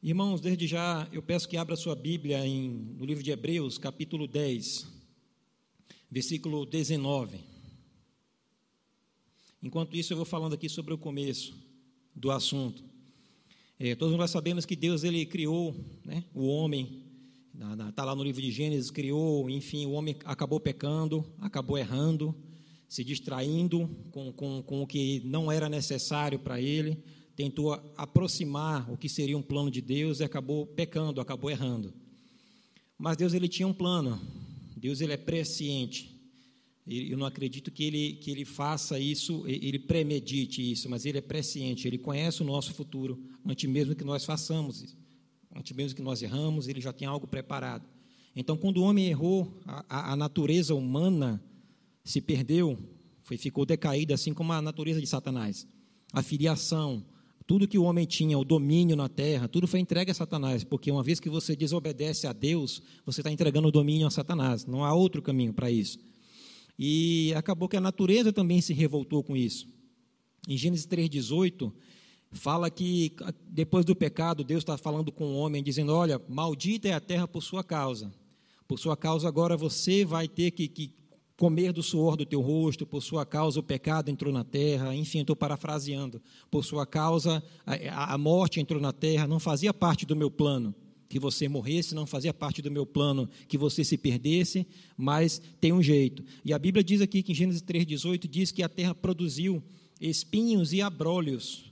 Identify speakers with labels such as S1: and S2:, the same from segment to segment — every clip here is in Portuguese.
S1: Irmãos, desde já eu peço que abra sua Bíblia em, no livro de Hebreus, capítulo 10, versículo 19. Enquanto isso, eu vou falando aqui sobre o começo do assunto. É, todos nós sabemos que Deus ele criou né, o homem, está lá no livro de Gênesis, criou, enfim, o homem acabou pecando, acabou errando, se distraindo com, com, com o que não era necessário para ele tentou aproximar o que seria um plano de Deus e acabou pecando, acabou errando. Mas Deus ele tinha um plano. Deus ele é presciente. Eu não acredito que ele, que ele faça isso, ele premedite isso, mas ele é presciente, ele conhece o nosso futuro, antes mesmo que nós façamos isso. Antes mesmo que nós erramos, ele já tem algo preparado. Então, quando o homem errou, a, a natureza humana se perdeu, foi, ficou decaída, assim como a natureza de Satanás. A filiação, tudo que o homem tinha, o domínio na terra, tudo foi entregue a Satanás, porque uma vez que você desobedece a Deus, você está entregando o domínio a Satanás. Não há outro caminho para isso. E acabou que a natureza também se revoltou com isso. Em Gênesis 3,18, fala que depois do pecado, Deus está falando com o homem, dizendo: Olha, maldita é a terra por sua causa. Por sua causa, agora você vai ter que, que comer do suor do teu rosto, por sua causa o pecado entrou na terra, enfim, estou parafraseando, por sua causa a, a, morte entrou na terra, não fazia parte do meu plano que você morresse, não fazia parte do meu plano que você se perdesse, mas tem um jeito. E a Bíblia diz aqui que em Gênesis 3,18 diz que a terra produziu espinhos e abrolhos,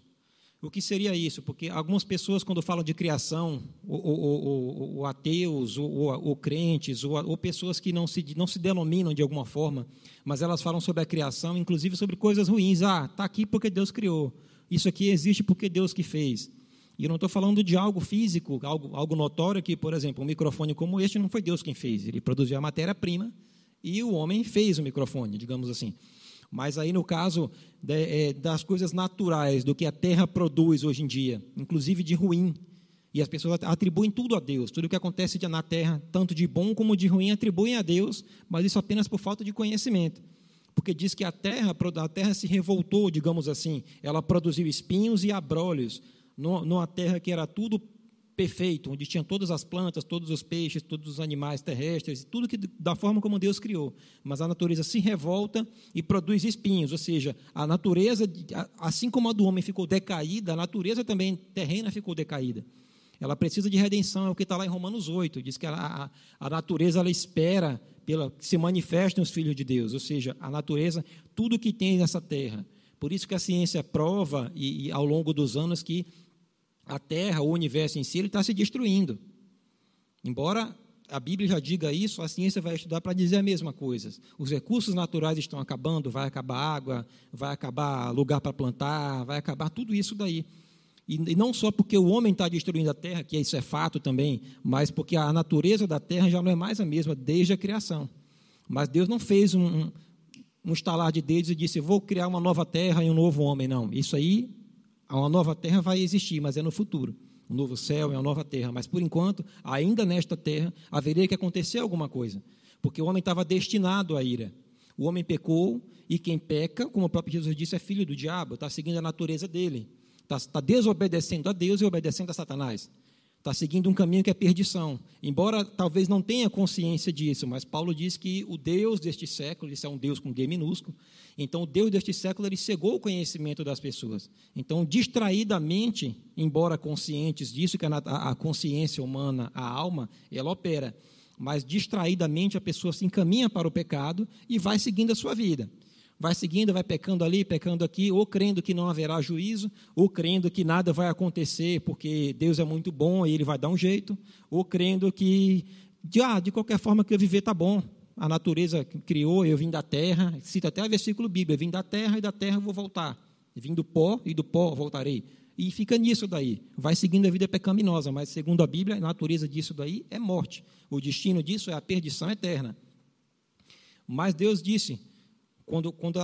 S1: o que seria isso? Porque algumas pessoas, quando falam de criação, ou, ateus, ou, crentes, ou, pessoas que não se, não se denominam de alguma forma, mas elas falam sobre a criação, inclusive sobre coisas ruins. Ah, está aqui porque Deus criou. Isso aqui existe porque Deus que fez. E eu não estou falando de algo físico, algo, algo notório que, por exemplo, um microfone como este não foi Deus quem fez. Ele produziu a matéria-prima e o homem fez o microfone, digamos assim. Mas aí, no caso de, é, das coisas naturais, do que a terra produz hoje em dia, inclusive de ruim, e as pessoas atribuem tudo a Deus, tudo o que acontece na terra, tanto de bom como de ruim, atribuem a Deus, mas isso apenas por falta de conhecimento. Porque diz que a terra, a terra se revoltou, digamos assim, ela produziu espinhos e abrolhos, numa terra que era tudo perfeito, onde tinha todas as plantas, todos os peixes, todos os animais terrestres, tudo que da forma como Deus criou. Mas a natureza se revolta e produz espinhos, ou seja, a natureza, assim como a do homem ficou decaída, a natureza também terrena ficou decaída. Ela precisa de redenção, é o que está lá em Romanos 8, diz que a, a natureza ela espera pela, que se manifestem os filhos de Deus, ou seja, a natureza, tudo que tem nessa terra. Por isso que a ciência prova, e, e ao longo dos anos, que a Terra, o universo em si, ele está se destruindo. Embora a Bíblia já diga isso, a ciência vai estudar para dizer a mesma coisa. Os recursos naturais estão acabando, vai acabar água, vai acabar lugar para plantar, vai acabar tudo isso daí. E, não só porque o homem está destruindo a terra, que isso é fato também, mas porque a natureza da terra já não é mais a mesma desde a criação. Mas Deus não fez um, um, um estalar de dedos e disse: Vou criar uma nova terra e um novo homem. Não. Isso aí uma nova terra vai existir, mas é no futuro. Um novo céu é uma nova terra. Mas, por enquanto, ainda nesta terra, haveria que acontecer alguma coisa. Porque o homem estava destinado à ira. O homem pecou, e quem peca, como o próprio Jesus disse, é filho do diabo, está seguindo a natureza dele. Está, está desobedecendo a Deus e obedecendo a Satanás está seguindo um caminho que é perdição. Embora talvez não tenha consciência disso, mas Paulo diz que o Deus deste século, isso é um Deus com D minúsculo, então o Deus deste século ele cegou o conhecimento das pessoas. Então, distraidamente, embora conscientes disso, que a, a consciência humana, a alma, ela opera, mas distraidamente a pessoa se encaminha para o pecado e vai seguindo a sua vida vai seguindo, vai pecando ali, pecando aqui, ou crendo que não haverá juízo, ou crendo que nada vai acontecer porque Deus é muito bom e ele vai dar um jeito, ou crendo que, de, ah, de qualquer forma que eu viver está bom, a natureza criou, eu vim da terra, cita até o versículo bíblico, eu vim da terra e da terra vou voltar, eu vim do pó e do pó voltarei. E fica nisso daí, vai seguindo a vida pecaminosa, mas segundo a Bíblia, a natureza disso daí é morte. O destino disso é a perdição eterna. Mas Deus disse: quando, quando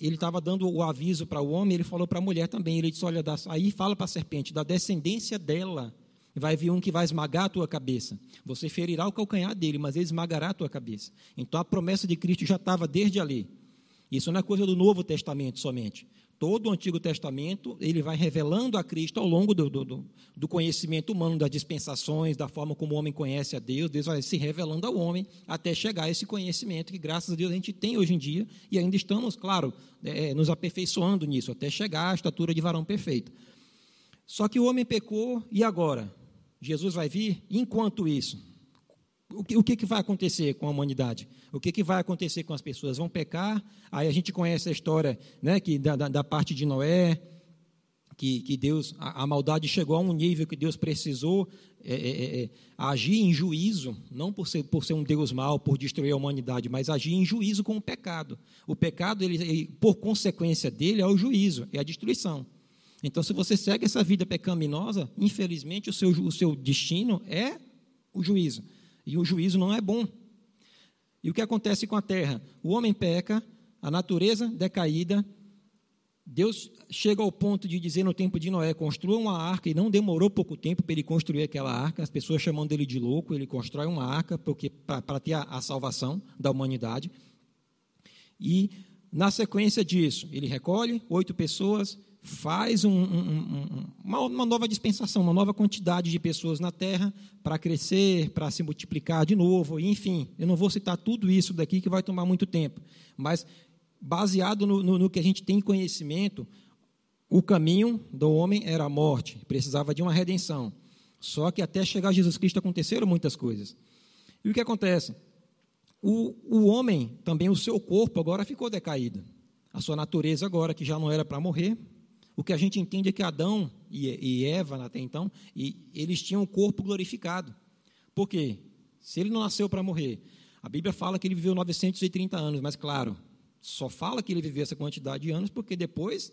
S1: ele estava dando o aviso para o homem, ele falou para a mulher também. Ele disse: Olha, aí fala para a serpente, da descendência dela vai vir um que vai esmagar a tua cabeça. Você ferirá o calcanhar dele, mas ele esmagará a tua cabeça. Então a promessa de Cristo já estava desde ali. Isso não é coisa do Novo Testamento somente. Todo o Antigo Testamento, ele vai revelando a Cristo ao longo do, do, do, conhecimento humano, das dispensações, da forma como o homem conhece a Deus. Deus vai se revelando ao homem até chegar a esse conhecimento que, graças a Deus, a gente tem hoje em dia e ainda estamos, claro, é, nos aperfeiçoando nisso, até chegar à estatura de varão perfeito. Só que o homem pecou e agora? Jesus vai vir? Enquanto isso, o que, o que, vai acontecer com a humanidade? O que, que vai acontecer com as pessoas? Vão pecar? Aí a gente conhece a história né, que da, da, da parte de Noé, que, que Deus, a, a, maldade chegou a um nível que Deus precisou é, é, é, é, agir em juízo, não por ser, por ser um Deus mau, por destruir a humanidade, mas agir em juízo com o pecado. O pecado, ele, ele, por consequência dele, é o juízo, é a destruição. Então, se você segue essa vida pecaminosa, infelizmente o seu, o seu destino é o juízo. E o juízo não é bom. E o que acontece com a terra? O homem peca, a natureza decaída. Deus chega ao ponto de dizer no tempo de Noé: construa uma arca, e não demorou pouco tempo para ele construir aquela arca. As pessoas chamando ele de louco, ele constrói uma arca para ter a, a salvação da humanidade. E, na sequência disso, ele recolhe oito pessoas, faz um, um, uma, uma, nova dispensação, uma nova quantidade de pessoas na terra para crescer, para se multiplicar de novo, enfim. Eu não vou citar tudo isso daqui que vai tomar muito tempo, mas baseado no, no, no que a gente tem conhecimento, o caminho do homem era a morte, precisava de uma redenção. Só que até chegar Jesus Cristo aconteceram muitas coisas. E o que acontece? O, o homem, também o seu corpo, agora ficou decaído. A sua natureza agora, que já não era para morrer, o que a gente entende é que Adão e Eva, até então, eles tinham o corpo glorificado. Por quê? Se ele não nasceu para morrer, a Bíblia fala que ele viveu 930 anos, mas claro, só fala que ele viveu essa quantidade de anos porque depois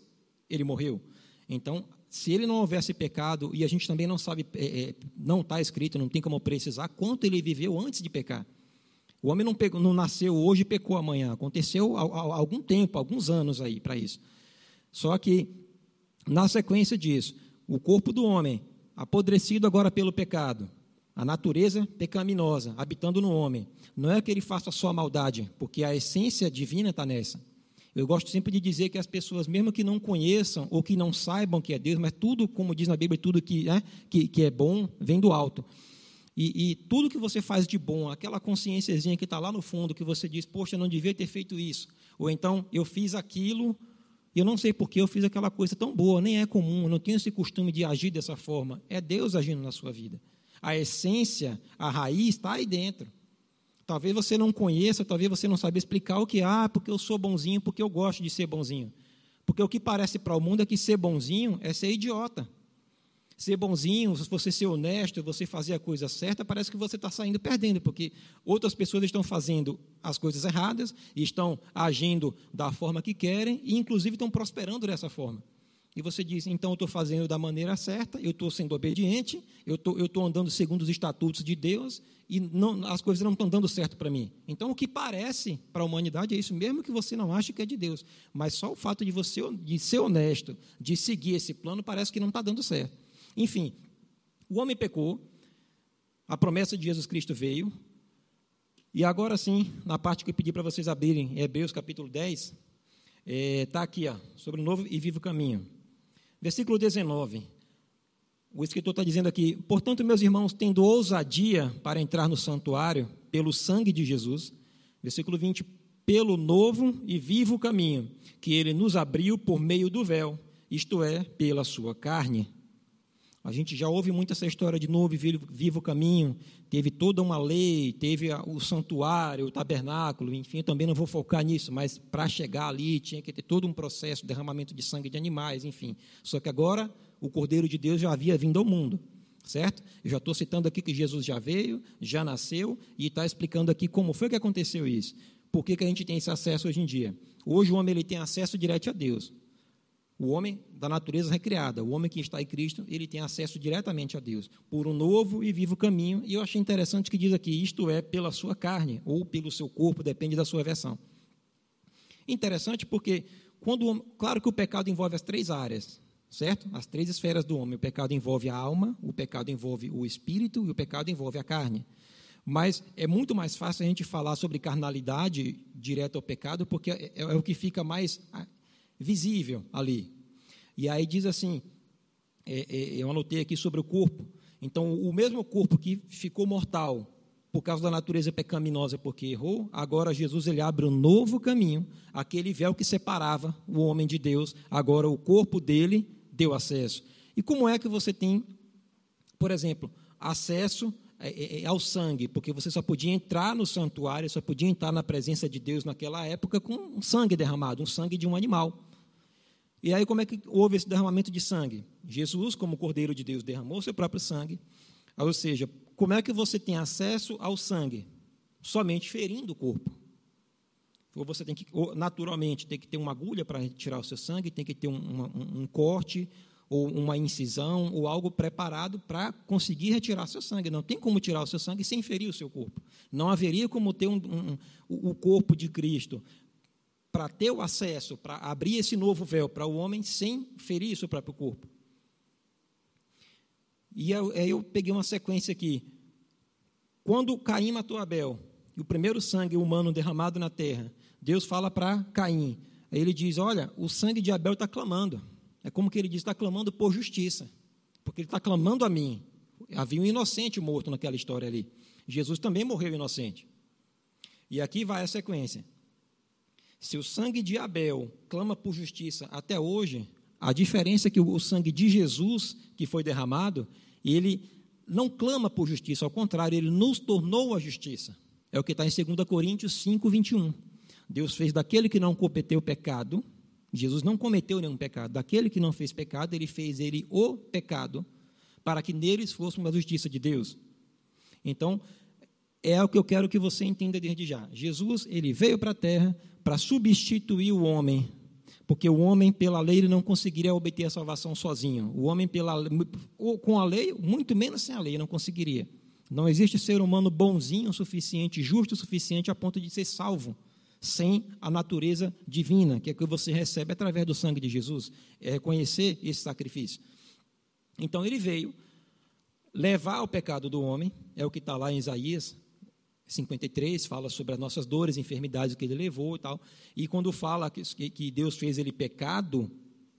S1: ele morreu. Então, se ele não houvesse pecado, e a gente também não sabe, é, é, não está escrito, não tem como precisar quanto ele viveu antes de pecar. O homem não, pegou, não nasceu hoje e pecou amanhã. Aconteceu há, há algum tempo, alguns anos aí para isso. Só que na sequência disso, o corpo do homem, apodrecido agora pelo pecado, a natureza pecaminosa habitando no homem, não é que ele faça só maldade, porque a essência divina está nessa. Eu gosto sempre de dizer que as pessoas, mesmo que não conheçam ou que não saibam que é Deus, mas tudo, como diz na Bíblia, tudo que, né, que, que é bom vem do alto. E, e, tudo que você faz de bom, aquela consciênciazinha que está lá no fundo, que você diz, poxa, eu não devia ter feito isso. Ou então, eu fiz aquilo e eu não sei porque eu fiz aquela coisa tão boa, nem é comum, eu não tenho esse costume de agir dessa forma. É Deus agindo na sua vida. A essência, a raiz está aí dentro. Talvez você não conheça, talvez você não saiba explicar o que é, ah, porque eu sou bonzinho, porque eu gosto de ser bonzinho. Porque o que parece para o mundo é que ser bonzinho é ser idiota ser bonzinho, você ser honesto, você fazer a coisa certa, parece que você está saindo perdendo, porque outras pessoas estão fazendo as coisas erradas, estão agindo da forma que querem, e inclusive estão prosperando dessa forma. E você diz, então eu estou fazendo da maneira certa, eu estou sendo obediente, eu estou eu estou andando segundo os estatutos de Deus, e não, as coisas não estão dando certo para mim. Então o que parece para a humanidade é isso, mesmo que você não ache que é de Deus. Mas só o fato de você de ser honesto, de seguir esse plano, parece que não está dando certo. Enfim, o homem pecou, a promessa de Jesus Cristo veio, e agora sim, na parte que eu pedi para vocês abrirem, Hebreus capítulo 10, está é, tá aqui, ó, sobre o novo e vivo caminho. Versículo 19. O escritor está dizendo aqui: Portanto, meus irmãos, tendo ousadia para entrar no santuário pelo sangue de Jesus. Versículo 20: Pelo novo e vivo caminho que ele nos abriu por meio do véu, isto é, pela sua carne a gente já ouve muito essa história de novo vivo caminho. Teve toda uma lei, teve o santuário, o tabernáculo, enfim, eu também não vou focar nisso, mas para chegar ali tinha que ter todo um processo, derramamento de sangue de animais, enfim. Só que agora o Cordeiro de Deus já havia vindo ao mundo, certo? Eu já estou citando aqui que Jesus já veio, já nasceu e está explicando aqui como foi que aconteceu isso. Por que, que a gente tem esse acesso hoje em dia? Hoje o homem ele tem acesso direto a Deus. O homem da natureza recriada, o homem que está em Cristo, ele tem acesso diretamente a Deus por um novo e vivo caminho. E eu achei interessante que diz aqui: isto é, pela sua carne ou pelo seu corpo, depende da sua versão. Interessante porque, quando, claro que o pecado envolve as três áreas, certo? As três esferas do homem. O pecado envolve a alma, o pecado envolve o espírito e o pecado envolve a carne. Mas é muito mais fácil a gente falar sobre carnalidade direta ao pecado, porque é, é o que fica mais visível ali. E aí diz assim: é, é, eu anotei aqui sobre o corpo. Então, o mesmo corpo que ficou mortal por causa da natureza pecaminosa, porque errou, agora Jesus ele abre um novo caminho, aquele véu que separava o homem de Deus, agora o corpo dele deu acesso. E como é que você tem, por exemplo, acesso é, é, é, ao sangue? Porque você só podia entrar no santuário, só podia entrar na presença de Deus naquela época com um sangue derramado, um sangue de um animal. E aí, como é que houve esse derramamento de sangue? Jesus, como Cordeiro de Deus, derramou seu próprio sangue. Ou seja, como é que você tem acesso ao sangue? Somente ferindo o corpo. Ou você tem que, naturalmente, tem que ter uma agulha para tirar o seu sangue, tem que ter um, um, um corte, ou uma incisão, ou algo preparado para conseguir retirar seu sangue. Não tem como tirar o seu sangue sem ferir o seu corpo. Não haveria como ter um, um, o corpo de Cristo para ter o acesso, para abrir esse novo véu para o homem sem ferir o seu próprio corpo. E eu, eu peguei uma sequência aqui. Quando Caim matou Abel, e o primeiro sangue humano derramado na terra, Deus fala para Caim. Aí ele diz: Olha, o sangue de Abel está clamando. É como que ele diz: está clamando por justiça. Porque ele está clamando a mim. Havia um inocente morto naquela história ali. Jesus também morreu inocente. E aqui vai a sequência. Se o sangue de Abel clama por justiça até hoje, a diferença é que o sangue de Jesus, que foi derramado, ele não clama por justiça, ao contrário, ele nos tornou a justiça. É o que está em 2 Coríntios 5, 21. Deus fez daquele que não cometeu pecado, Jesus não cometeu nenhum pecado, daquele que não fez pecado, ele fez ele o pecado, para que neles fosse uma justiça de Deus. Então, é o que eu quero que você entenda desde já. Jesus, ele veio para a terra para substituir o homem, porque o homem pela lei não conseguiria obter a salvação sozinho. O homem pela com a lei, muito menos sem a lei, não conseguiria. Não existe ser humano bonzinho o suficiente, justo o suficiente a ponto de ser salvo sem a natureza divina, que é que você recebe através do sangue de Jesus, é reconhecer esse sacrifício. Então ele veio levar o pecado do homem, é o que está lá em Isaías 53 fala sobre as nossas dores, enfermidades que ele levou e tal. E quando fala que, que Deus fez ele pecado,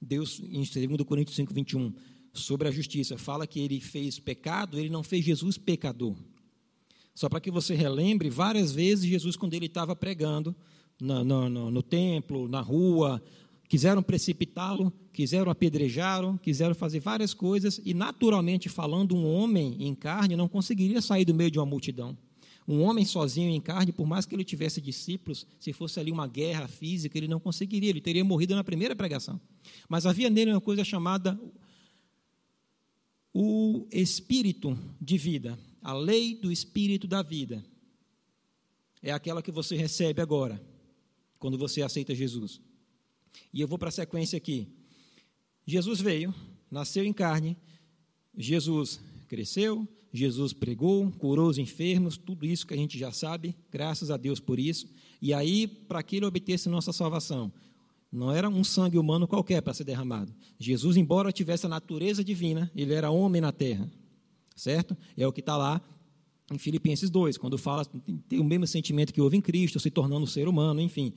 S1: Deus, em 2 Coríntios 5, 21, sobre a justiça, fala que ele fez pecado, ele não fez Jesus pecador. Só para que você relembre, várias vezes Jesus, quando ele estava pregando no, no, no, no templo, na rua, quiseram precipitá-lo, quiseram apedrejá-lo, quiseram fazer várias coisas, e naturalmente falando, um homem em carne não conseguiria sair do meio de uma multidão. Um homem sozinho em carne, por mais que ele tivesse discípulos, se fosse ali uma guerra física, ele não conseguiria, ele teria morrido na primeira pregação. Mas havia nele uma coisa chamada o espírito de vida, a lei do espírito da vida. É aquela que você recebe agora, quando você aceita Jesus. E eu vou para a sequência aqui. Jesus veio, nasceu em carne, Jesus cresceu, Jesus pregou, curou os enfermos, tudo isso que a gente já sabe, graças a Deus por isso. E aí, para que ele obtesse nossa salvação? Não era um sangue humano qualquer para ser derramado. Jesus, embora tivesse a natureza divina, ele era homem na terra. Certo? É o que está lá em Filipenses 2, quando fala, tem o mesmo sentimento que houve em Cristo, se tornando ser humano, enfim.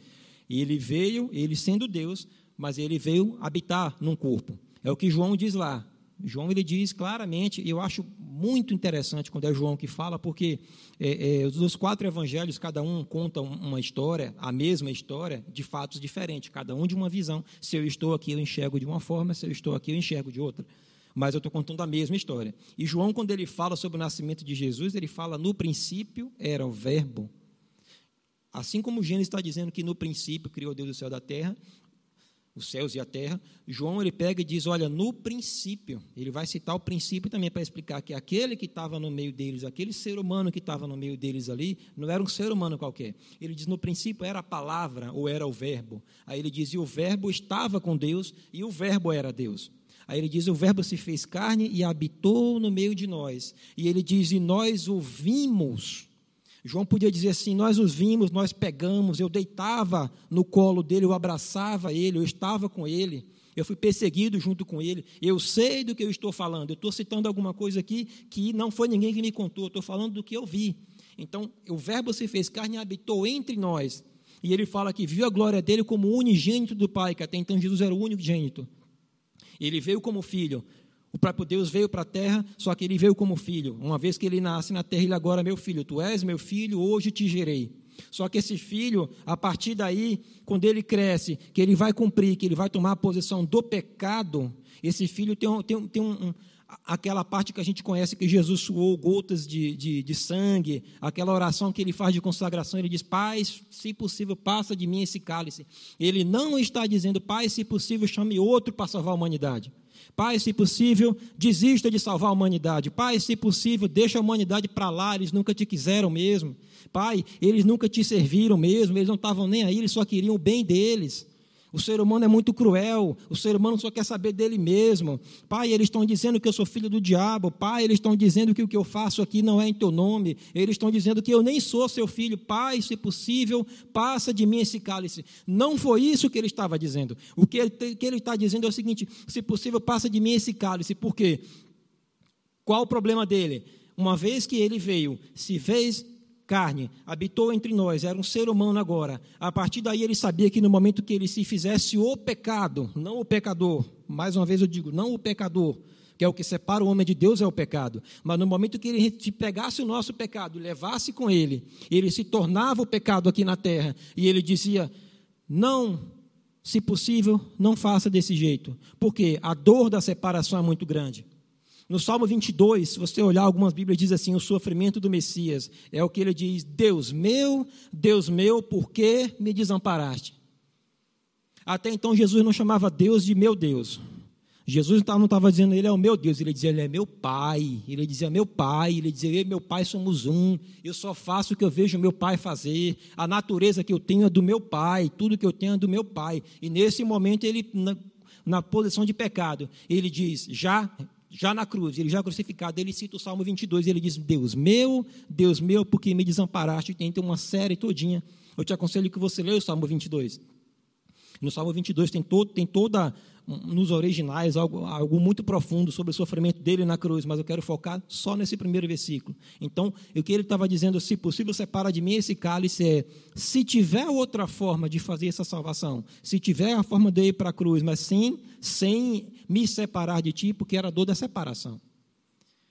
S1: Ele veio, ele sendo Deus, mas ele veio habitar num corpo. É o que João diz lá. João ele diz claramente, e eu acho muito interessante quando é João que fala, porque é, é, quatro evangelhos, cada um conta uma história, a mesma história, de fatos diferentes, cada um de uma visão. Se eu estou aqui, eu enxergo de uma forma, se eu estou aqui, eu enxergo de outra. Mas eu estou contando a mesma história. E João, quando ele fala sobre o nascimento de Jesus, ele fala: no princípio era o Verbo. Assim como Gênesis está dizendo que no princípio criou Deus o céu da terra, os céus e a terra, João ele pega e diz: Olha, no princípio, ele vai citar o princípio também para explicar que aquele que estava no meio deles, aquele ser humano que estava no meio deles ali, não era um ser humano qualquer. Ele diz: No princípio era a palavra ou era o verbo. Aí ele diz: E o verbo estava com Deus e o verbo era Deus. Aí ele diz: O verbo se fez carne e habitou no meio de nós. E ele diz: E nós ouvimos João podia dizer assim: Nós os vimos, nós pegamos, eu deitava no colo dele, eu abraçava ele, eu estava com ele, eu fui perseguido junto com ele, eu sei do que eu estou falando. Eu estou citando alguma coisa aqui que não foi ninguém que me contou, eu estou falando do que eu vi. Então, o Verbo se fez carne e habitou entre nós. E ele fala que viu a glória dele como unigênito do Pai, que até então Jesus era o único gênito. Ele veio como filho. O próprio Deus veio para a terra, só que ele veio como filho. Uma vez que ele nasce na terra, ele agora é meu filho. Tu és meu filho, hoje te gerei. Só que esse filho, a partir daí, quando ele cresce, que ele vai cumprir, que ele vai tomar a posição do pecado, esse filho tem, um, tem, um, tem um, aquela parte que a gente conhece que Jesus suou gotas de, de, de, sangue, aquela oração que ele faz de consagração, ele diz: Pai, se possível, passa de mim esse cálice. Ele não está dizendo, Pai, se possível, chame outro para salvar a humanidade. Pai, se possível, desista de salvar a humanidade. Pai, se possível, deixa a humanidade para lá, eles nunca te quiseram mesmo. Pai, eles nunca te serviram mesmo, eles não estavam nem aí, eles só queriam o bem deles. O ser humano é muito cruel, o ser humano só quer saber dele mesmo. Pai, eles estão dizendo que eu sou filho do diabo. Pai, eles estão dizendo que o que eu faço aqui não é em teu nome. Eles estão dizendo que eu nem sou seu filho. Pai, se possível, passa de mim esse cálice. Não foi isso que ele estava dizendo. O que ele, que ele está dizendo é o seguinte: se possível, passa de mim esse cálice. Por quê? Qual o problema dele? Uma vez que ele veio, se fez carne, habitou entre nós, era um ser humano agora. A partir daí ele sabia que no momento que ele se fizesse o pecado, não o pecador, mais uma vez eu digo, não o pecador, que é o que separa o homem de Deus é o pecado. Mas no momento que ele pegasse o nosso pecado levasse com ele, ele se tornava o pecado aqui na terra e ele dizia: "Não, se possível, não faça desse jeito", porque a dor da separação é muito grande. No Salmo 22, se você olhar algumas Bíblias, diz assim: o sofrimento do Messias. É o que ele diz: Deus meu, Deus meu, por que me desamparaste? Até então, Jesus não chamava Deus de meu Deus. Jesus não estava dizendo ele é o meu Deus, ele dizia ele é meu pai. Ele dizia meu pai, ele dizia eu e meu pai somos um. Eu só faço o que eu vejo meu pai fazer. A natureza que eu tenho é do meu pai, tudo que eu tenho é do meu pai. E nesse momento ele na, na posição de pecado, ele diz: já já na cruz, ele já crucificado, ele cita o Salmo 22, ele diz, Deus meu, Deus meu, porque me desamparaste, tem uma série todinha, eu te aconselho que você leia o Salmo 22, no Salmo 22 tem, todo, tem toda, nos originais, algo, algo muito profundo sobre o sofrimento dele na cruz, mas eu quero focar só nesse primeiro versículo. Então, o que ele estava dizendo, se possível, separa de mim esse cálice, é, se tiver outra forma de fazer essa salvação, se tiver a forma de ir para a cruz, mas sim, sem me separar de ti, porque era a dor da separação.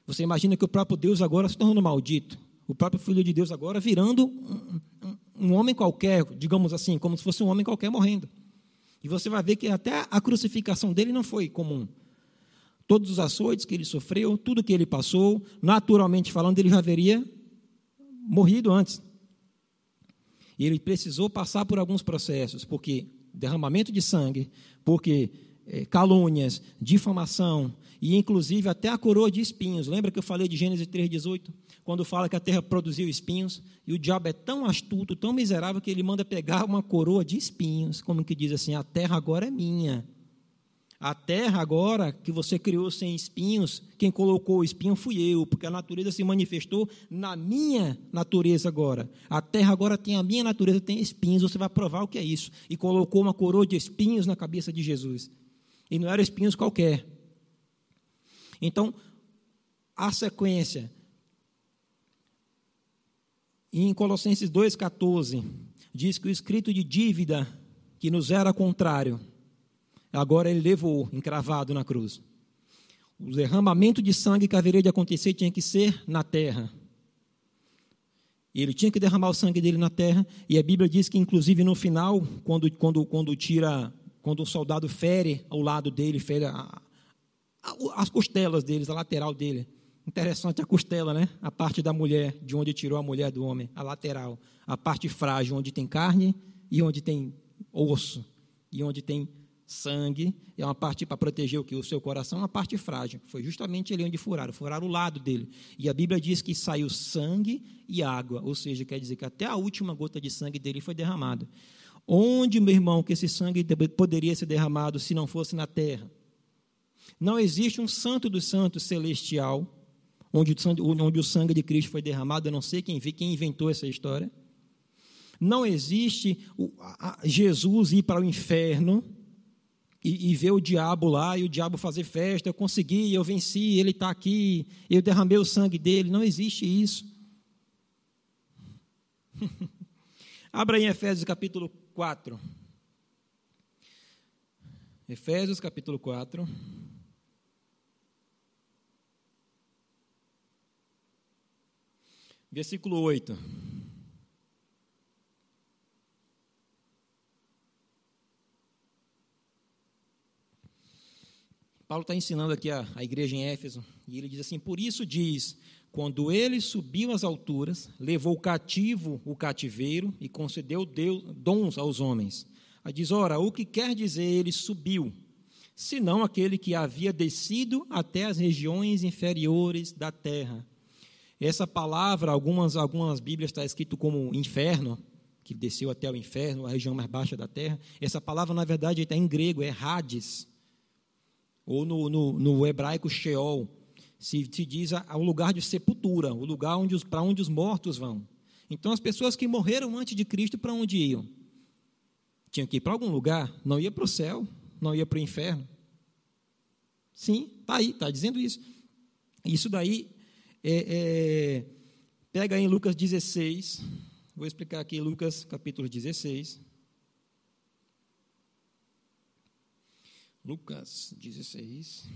S1: Você imagina que o próprio Deus agora se tornando maldito, o próprio Filho de Deus agora virando um, um, um homem qualquer, digamos assim, como se fosse um homem qualquer morrendo. E você vai ver que até a crucificação dele não foi comum. Todos os açoites que ele sofreu, tudo que ele passou, naturalmente falando, ele já haveria morrido antes. E ele precisou passar por alguns processos, porque derramamento de sangue, porque calúnias, difamação, e inclusive até a coroa de espinhos. Lembra que eu falei de Gênesis 3,18? Quando fala que a terra produziu espinhos, e o diabo é tão astuto, tão miserável, que ele manda pegar uma coroa de espinhos, como que diz assim: a terra agora é minha. A terra agora que você criou sem espinhos, quem colocou o espinho fui eu, porque a natureza se manifestou na minha natureza agora. A terra agora tem a minha natureza, tem espinhos, você vai provar o que é isso. E colocou uma coroa de espinhos na cabeça de Jesus. E não eram espinhos qualquer, então, a sequência. Em Colossenses 2,14, diz que o escrito de dívida que nos era contrário, agora ele levou encravado na cruz. O derramamento de sangue que haveria de acontecer tinha que ser na terra. Ele tinha que derramar o sangue dele na terra, e a Bíblia diz que, inclusive, no final, quando, quando, quando tira, quando o soldado fere ao lado dele, fere a, as costelas deles, a lateral dele. Interessante a costela, né? A parte da mulher, de onde tirou a mulher do homem, a lateral. A parte frágil, onde tem carne e onde tem osso. E onde tem sangue. É uma parte para proteger o que? O seu coração, uma parte frágil. Foi justamente ali onde furaram. Furaram o lado dele. E a Bíblia diz que saiu sangue e água. Ou seja, quer dizer que até a última gota de sangue dele foi derramada. Onde, meu irmão, que esse sangue poderia ser derramado se não fosse na terra? Não existe um santo dos santos celestial, onde o, sangue, onde o sangue de Cristo foi derramado. Eu não sei quem, quem inventou essa história. Não existe Jesus ir para o inferno e, e, ver o diabo lá e o diabo fazer festa. Eu consegui, eu venci, ele está aqui, eu derramei o sangue dele. Não existe isso. Abra em Efésios capítulo 4. Efésios capítulo 4. Versículo 8. Paulo está ensinando aqui a, a igreja em Éfeso, e ele diz assim: Por isso diz, quando ele subiu às alturas, levou cativo o cativeiro e concedeu Deus, dons aos homens. Aí diz: Ora, o que quer dizer ele subiu? Senão aquele que havia descido até as regiões inferiores da terra. Essa palavra, algumas, algumas Bíblias está escrito como inferno, que desceu até o inferno, a região mais baixa da terra. Essa palavra, na verdade, está em grego, é Hades, ou no, no, no hebraico Sheol. Se, se diz o lugar de sepultura, o lugar para onde os mortos vão. Então, as pessoas que morreram antes de Cristo, para onde iam? Tinham que ir para algum lugar, não ia para o céu, não ia para o inferno. Sim, está aí, está dizendo isso. Isso daí é, é, pega em Lucas 16, vou explicar aqui Lucas capítulo 16. Lucas 16.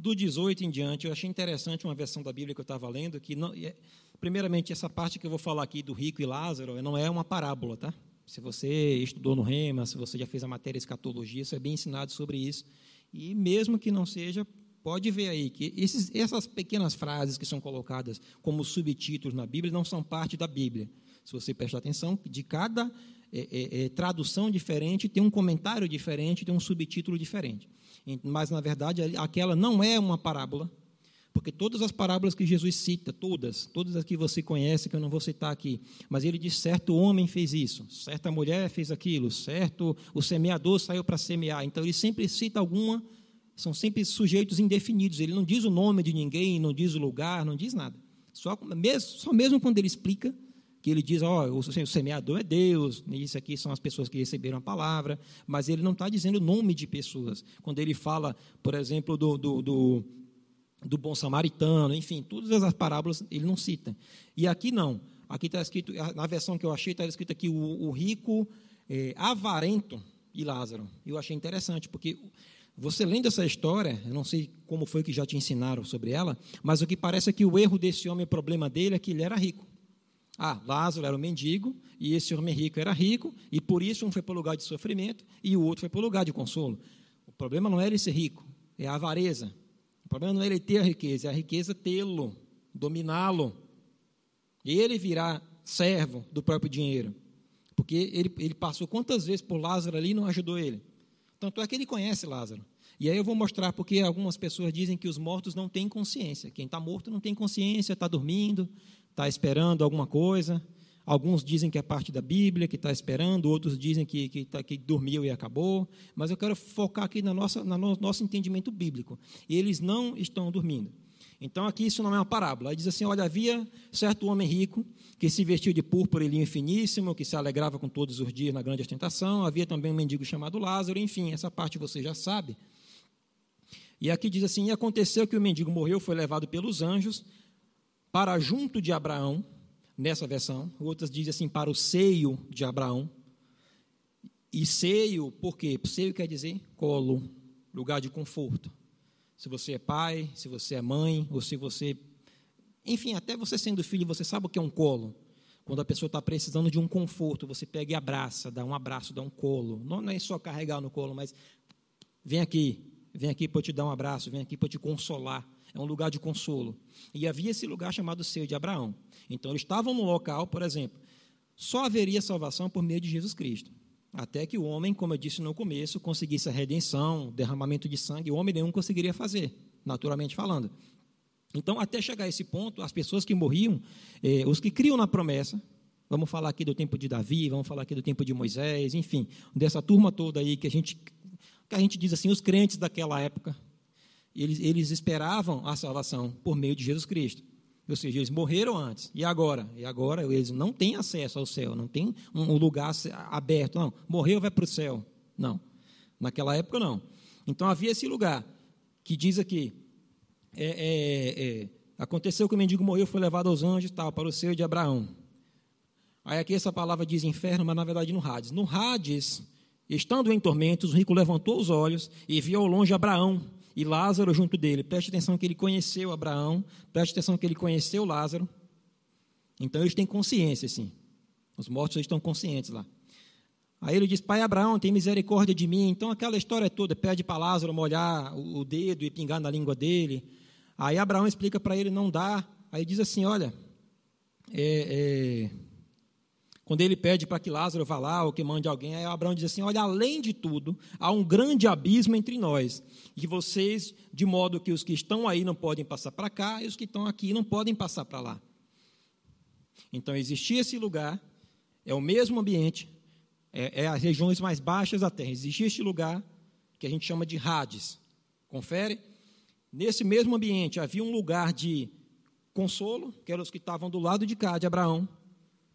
S1: Do 18 em diante, eu achei interessante uma versão da Bíblia que eu estava lendo, que, não, é, primeiramente, essa parte que eu vou falar aqui do rico e Lázaro não é uma parábola, tá? Se você estudou no Rema, se você já fez a matéria escatologia, isso é bem ensinado sobre isso. E mesmo que não seja, pode ver aí que esses, essas pequenas frases que são colocadas como subtítulos na Bíblia não são parte da Bíblia. Se você prestar atenção, de cada é, é, é, tradução diferente tem um comentário diferente, tem um subtítulo diferente. Mas, na verdade, aquela não é uma parábola, porque todas as parábolas que Jesus cita, todas, todas as que você conhece, que eu não vou citar aqui, mas ele diz: certo homem fez isso, certa mulher fez aquilo, certo o semeador saiu para semear. Então ele sempre cita alguma, são sempre sujeitos indefinidos. Ele não diz o nome de ninguém, não diz o lugar, não diz nada. Só mesmo, só mesmo quando ele explica, que ele diz, ó, oh, o semeador é Deus, isso aqui são as pessoas que receberam a palavra, mas ele não está dizendo nome de pessoas. Quando ele fala, por exemplo, do, do, do do bom samaritano, enfim, todas as parábolas ele não cita. E aqui não. Aqui está escrito, na versão que eu achei, está escrito aqui o, o rico é, avarento e Lázaro. Eu achei interessante, porque você lendo essa história, eu não sei como foi que já te ensinaram sobre ela, mas o que parece é que o erro desse homem, o problema dele é que ele era rico. Ah, Lázaro era um mendigo, e esse homem rico era rico, e por isso um foi para o lugar de sofrimento e o outro foi para o lugar de consolo. O problema não é ele ser rico, é a avareza, o problema não é ele ter a riqueza, é a riqueza tê-lo, dominá-lo. Ele virá servo do próprio dinheiro. Porque ele, ele passou quantas vezes por Lázaro ali e não ajudou ele. Tanto é que ele conhece Lázaro. E aí eu vou mostrar porque algumas pessoas dizem que os mortos não têm consciência. Quem está morto não tem consciência, está dormindo, está esperando alguma coisa. Alguns dizem que é parte da Bíblia, que está esperando, outros dizem que, que, tá, que, dormiu e acabou. Mas eu quero focar aqui na nossa, no nosso entendimento bíblico. Eles não estão dormindo. Então, aqui isso não é uma parábola. Aí diz assim: olha, havia certo homem rico que se vestiu de púrpura e linho finíssimo, que se alegrava com todos os dias na grande ostentação. Havia também um mendigo chamado Lázaro. Enfim, essa parte você já sabe. E aqui diz assim: e aconteceu que o mendigo morreu, foi levado pelos anjos para junto de Abraão nessa versão. Outras dizem assim, para o seio de Abraão. E seio, por quê? Seio quer dizer colo, lugar de conforto. Se você é pai, se você é mãe, ou se você. Enfim, até você sendo filho, você sabe o que é um colo. Quando a pessoa está precisando de um conforto, você pega e abraça, dá um abraço, dá um colo. Não, não é só carregar no colo, mas vem aqui, vem aqui para eu te dar um abraço, vem aqui para te consolar. É um lugar de consolo. E havia esse lugar chamado seio de Abraão. Então, eles estavam no local, por exemplo, só haveria salvação por meio de Jesus Cristo. Até que o homem, como eu disse no começo, conseguisse a redenção, derramamento de sangue, o homem nenhum conseguiria fazer, naturalmente falando. Então, até chegar a esse ponto, as pessoas que morriam, eh, os que criam na promessa, vamos falar aqui do tempo de Davi, vamos falar aqui do tempo de Moisés, enfim, dessa turma toda aí que a gente, que a gente diz assim, os crentes daquela época, eles, eles esperavam a salvação por meio de Jesus Cristo. Ou seja, eles morreram antes. E agora? E agora eles não têm acesso ao céu, não tem um lugar aberto. Não, morreu, vai para o céu. Não. Naquela época, não. Então havia esse lugar que diz aqui: é, é, é, aconteceu que o mendigo morreu, foi levado aos anjos, tal, para o seio de Abraão. Aí aqui essa palavra diz inferno, mas na verdade no Hades. No Hades, estando em tormentos, o rico levantou os olhos e viu ao longe Abraão e Lázaro junto dele. Preste atenção que ele conheceu Abraão, preste atenção que ele conheceu Lázaro. Então eles têm consciência, sim. Os mortos estão conscientes lá. Aí ele diz: Pai Abraão, tem misericórdia de mim. Então aquela história toda, pede para Lázaro molhar o dedo e pingar na língua dele. Aí Abraão explica para ele: não dá. Aí diz assim: Olha, é, é, quando ele pede para que Lázaro vá lá ou que mande alguém, aí Abraão diz assim: Olha, além de tudo, há um grande abismo entre nós, e vocês, de modo que os que estão aí não podem passar para cá, e os que estão aqui não podem passar para lá. Então existia esse lugar, é o mesmo ambiente, é, é, as regiões mais baixas da terra. Existia este lugar que a gente chama de Hades. Confere? Nesse mesmo ambiente havia um lugar de consolo, que eram os que estavam do lado de cá de Abraão,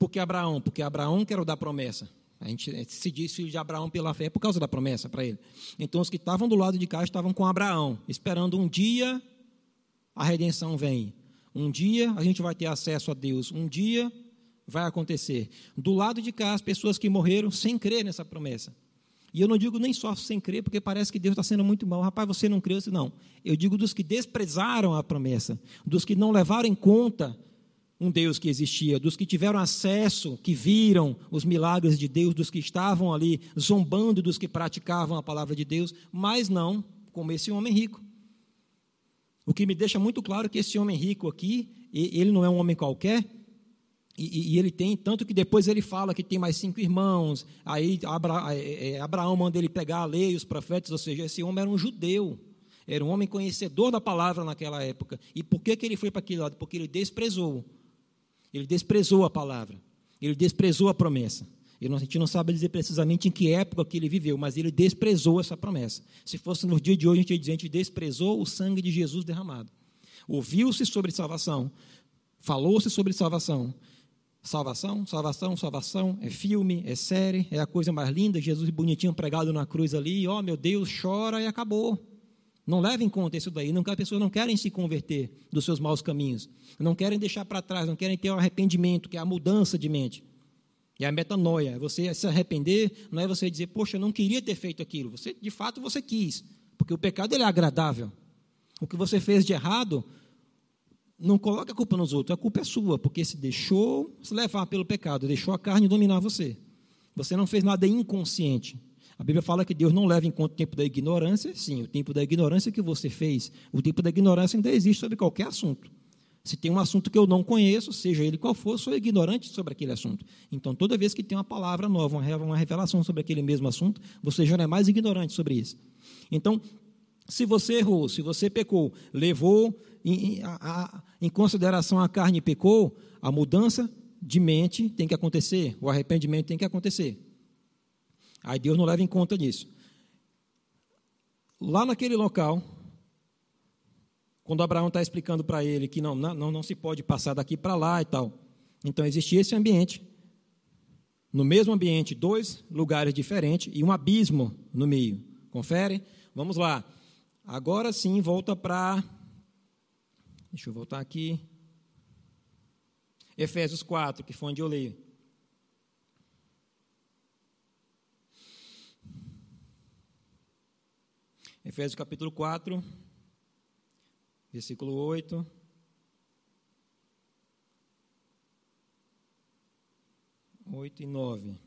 S1: por que Abraão? Porque Abraão que era o da promessa. A gente se diz filho de Abraão pela fé por causa da promessa para ele. Então os que estavam do lado de cá estavam com Abraão, esperando um dia a redenção vem. Um dia a gente vai ter acesso a Deus. Um dia vai acontecer. Do lado de cá, as pessoas que morreram sem crer nessa promessa. E eu não digo nem só sem crer, porque parece que Deus está sendo muito mal. Rapaz, você não creu? Não. Eu digo dos que desprezaram a promessa, dos que não levaram em conta um Deus que existia, dos que tiveram acesso, que viram os milagres de Deus, dos que estavam ali zombando dos que praticavam a palavra de Deus, mas não como esse homem rico. O que me deixa muito claro que esse homem rico aqui, ele não é um homem qualquer, e, e, ele tem, tanto que depois ele fala que tem mais cinco irmãos, aí Abra, é, é, Abraão manda ele pegar a lei, os profetas, ou seja, esse homem era um judeu, era um homem conhecedor da palavra naquela época. E por que, que ele foi para aquele lado? Porque ele desprezou ele desprezou a palavra, ele desprezou a promessa. a gente não sabe dizer precisamente em que época que ele viveu, mas ele desprezou essa promessa. Se fosse no dia de hoje, a gente ia dizer, a gente desprezou o sangue de Jesus derramado. Ouviu-se sobre salvação, falou-se sobre salvação. Salvação, salvação, salvação, é filme, é série, é a coisa mais linda, Jesus bonitinho pregado na cruz ali, ó oh, meu Deus, chora e acabou. Não leve em conta isso daí. Não, as pessoas não querem se converter dos seus maus caminhos. Não querem deixar para trás, não querem ter o arrependimento, que é a mudança de mente. É a metanoia. É você se arrepender não é você dizer, poxa, eu não queria ter feito aquilo. Você, de fato, você quis. Porque o pecado ele é agradável. O que você fez de errado, não coloque a culpa nos outros, a culpa é sua, porque se deixou se levar pelo pecado, deixou a carne dominar você. Você não fez nada inconsciente. A Bíblia fala que Deus não leva em conta o tempo da ignorância. Sim, o tempo da ignorância que você fez. O tempo da ignorância ainda existe sobre qualquer assunto. Se tem um assunto que eu não conheço, seja ele qual for, sou ignorante sobre aquele assunto. Então, toda vez que tem uma palavra nova, uma revelação sobre aquele mesmo assunto, você já não é mais ignorante sobre isso. Então, se você errou, se você pecou, levou em, a, em consideração a carne e pecou, a mudança de mente tem que acontecer, o arrependimento tem que acontecer. Aí Deus não leva em conta disso. Lá naquele local, quando Abraão está explicando para ele que não, não, não se pode passar daqui para lá e tal. Então existia esse ambiente. No mesmo ambiente, dois lugares diferentes e um abismo no meio. Confere? Vamos lá. Agora sim, volta para. Deixa eu voltar aqui. Efésios 4, que foi onde eu leio. Efésios capítulo 4, versículo 8. Oito e nove.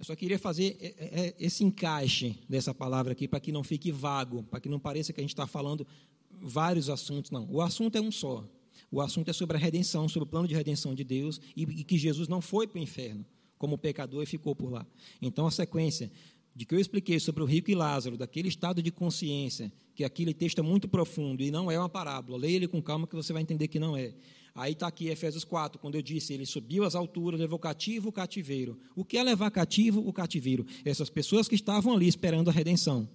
S1: Eu só queria fazer é, é, é, esse encaixe dessa palavra aqui para que não fique vago, para que não pareça que a gente está falando vários assuntos. Não, o assunto é um só. O assunto é sobre a redenção, sobre o plano de redenção de Deus e, e que Jesus não foi para o inferno como pecador e ficou por lá. Então a sequência de que eu expliquei sobre o rico e Lázaro, daquele estado de consciência, que aquele texto é muito profundo e não é uma parábola. Leia ele com calma que você vai entender que não é. Aí está aqui Efésios 4, quando eu disse, ele subiu às alturas, levou cativo o cativeiro. O que é levar cativo o cativeiro? Essas pessoas que estavam ali esperando a redenção.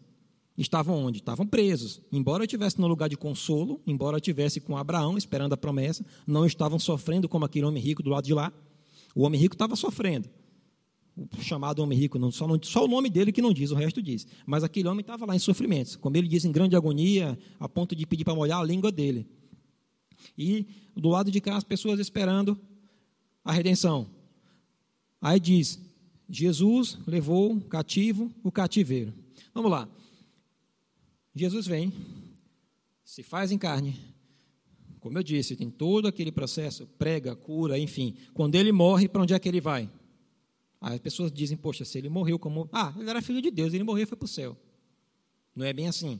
S1: Estavam onde? Estavam presos. Embora eu estivesse no lugar de consolo, embora eu estivesse com Abraão esperando a promessa, não estavam sofrendo como aquele homem rico do lado de lá. O homem rico estava sofrendo. O chamado homem rico, não, só, não, só o nome dele que não diz, o resto diz. Mas aquele homem estava lá em sofrimentos, como ele diz, em grande agonia, a ponto de pedir para molhar a língua dele. E do lado de cá as pessoas esperando a redenção. Aí diz: Jesus levou cativo o cativeiro. Vamos lá. Jesus vem, se faz em carne. Como eu disse, tem todo aquele processo, prega, cura, enfim. Quando ele morre, para onde é que ele vai? As pessoas dizem, poxa, se ele morreu como. Ah, ele era filho de Deus, ele morreu e foi para o céu. Não é bem assim.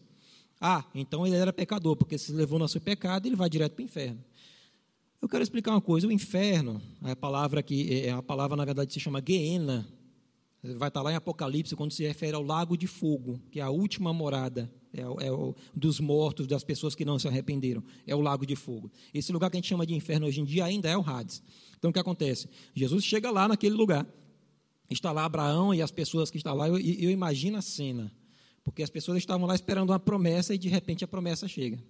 S1: Ah, então ele era pecador, porque se levou nosso pecado, ele vai direto para o inferno. Eu quero explicar uma coisa: o inferno, a palavra que é, é a palavra na verdade se chama Geena, vai estar lá em Apocalipse quando se refere ao lago de fogo, que é a última morada é, é o, dos mortos, das pessoas que não se arrependeram, é o lago de fogo. Esse lugar que a gente chama de inferno hoje em dia ainda é o Hades. Então o que acontece? Jesus chega lá naquele lugar, está lá Abraão e as pessoas que estão lá, eu, eu imagino a cena. Porque as pessoas estavam lá esperando uma promessa e de repente a promessa chega.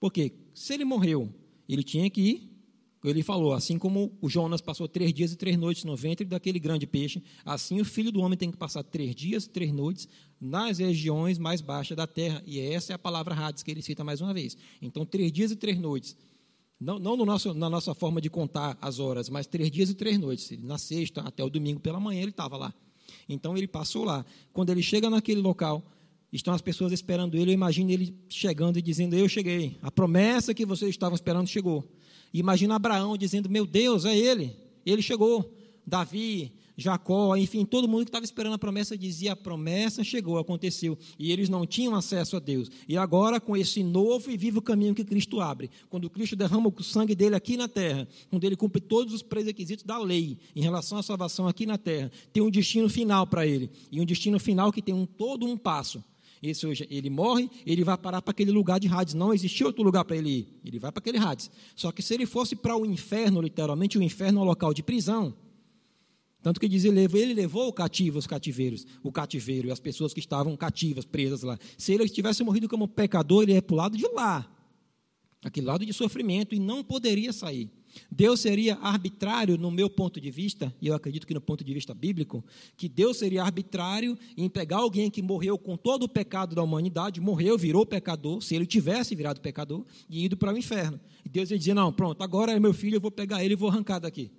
S1: Porque se ele morreu, ele tinha que ir. Ele falou, assim como o Jonas passou três dias e três noites no ventre daquele grande peixe, assim o filho do homem tem que passar três dias e três noites nas regiões mais baixas da terra. E essa é a palavra Hades que ele cita mais uma vez. Então, três dias e três noites. Não, não no nosso, na nossa forma de contar as horas, mas três dias e três noites. Na sexta até o domingo pela manhã ele estava lá. Então ele passou lá. Quando ele chega naquele local, Estão as pessoas esperando ele. Eu imagino ele chegando e dizendo: Eu cheguei. A promessa que vocês estavam esperando chegou. Imagina Abraão dizendo: Meu Deus, é ele. Ele chegou. Davi, Jacó, enfim, todo mundo que estava esperando a promessa dizia: a promessa chegou, aconteceu. E eles não tinham acesso a Deus. E agora, com esse novo e vivo caminho que Cristo abre, quando Cristo derrama o sangue dele aqui na terra, quando ele cumpre todos os pré-requisitos da lei em relação à salvação aqui na terra, tem um destino final para ele. E um destino final que tem um, todo um passo esse hoje, ele morre, ele vai parar para aquele lugar de Hades. Não existia outro lugar para ele ir. Ele vai para aquele Hades. Só que se ele fosse para o inferno, literalmente, o inferno é um local de prisão. Tanto que diz, ele levou, o cativo, os cativeiros, o cativeiro e as pessoas que estavam cativas, presas lá. Se ele tivesse morrido como pecador, ele ia para o lado de lá. Aquele lado de sofrimento, e não poderia sair. Deus seria arbitrário, no meu ponto de vista, e eu acredito que no ponto de vista bíblico, que Deus seria arbitrário em pegar alguém que morreu com todo o pecado da humanidade, morreu, virou pecador, se ele tivesse virado pecador, e ido para o inferno. E Deus ia dizer: Não, pronto, agora é meu filho, eu vou pegar ele e vou arrancar daqui.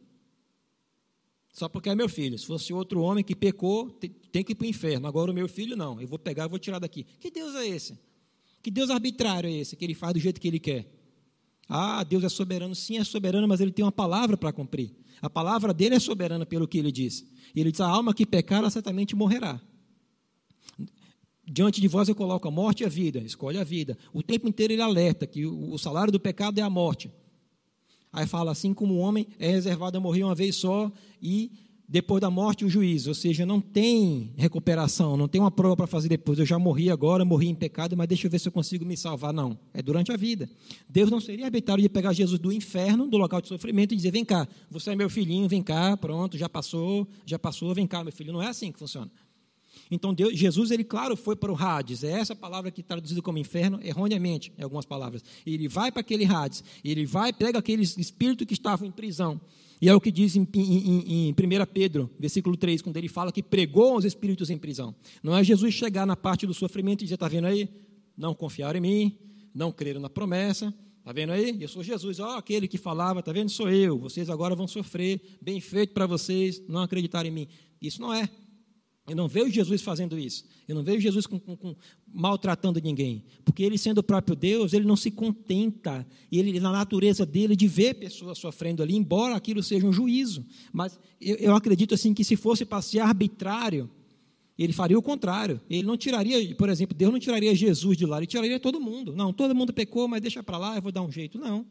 S1: Só porque é meu filho. Se fosse outro homem que pecou, tem que ir para o inferno. Agora o meu filho não. Eu vou pegar e vou tirar daqui. Que Deus é esse? Que Deus arbitrário é esse? Que ele faz do jeito que ele quer? Ah, Deus é soberano, sim, é soberano, mas ele tem uma palavra para cumprir. A palavra dele é soberana pelo que ele diz. Ele diz: a alma que pecar, ela certamente morrerá. Diante de vós eu coloco a morte e a vida, escolhe a vida. O tempo inteiro ele alerta que o salário do pecado é a morte. Aí fala assim como o homem é reservado a morrer uma vez só e depois da morte o juízo, ou seja, não tem recuperação, não tem uma prova para fazer depois. Eu já morri agora, morri em pecado, mas deixa eu ver se eu consigo me salvar. Não, é durante a vida. Deus não seria arbitrário de pegar Jesus do inferno, do local de sofrimento, e dizer: vem cá, você é meu filhinho, vem cá, pronto, já passou, já passou, vem cá, meu filho. Não é assim que funciona. Então, Deus, Jesus, ele, claro, foi para o Hades. É essa palavra que é traduzida como inferno, erroneamente, em algumas palavras. Ele vai para aquele Hades, ele vai, pega aqueles espíritos que estavam em prisão e é o que diz em, em, em 1 Pedro, versículo 3, quando ele fala que pregou aos espíritos em prisão. Não é Jesus chegar na parte do sofrimento e dizer, está vendo aí? Não confiaram em mim, não creram na promessa, Está vendo aí? Eu sou Jesus, ó, aquele que falava, está vendo? Sou eu. Vocês agora vão sofrer. Bem feito para vocês não acreditarem em mim. Isso não é. Eu não vejo Jesus fazendo isso. Eu não vejo Jesus com, com, com, maltratando ninguém. Porque ele, sendo o próprio Deus, ele não se contenta, ele, na natureza dele, de ver pessoas sofrendo ali, embora aquilo seja um juízo. Mas eu, eu acredito assim que se fosse para ser arbitrário, ele faria o contrário. Ele não tiraria, por exemplo, Deus não tiraria Jesus de lá, ele tiraria todo mundo. Não, todo mundo pecou, mas deixa para lá, eu vou dar um jeito. Não.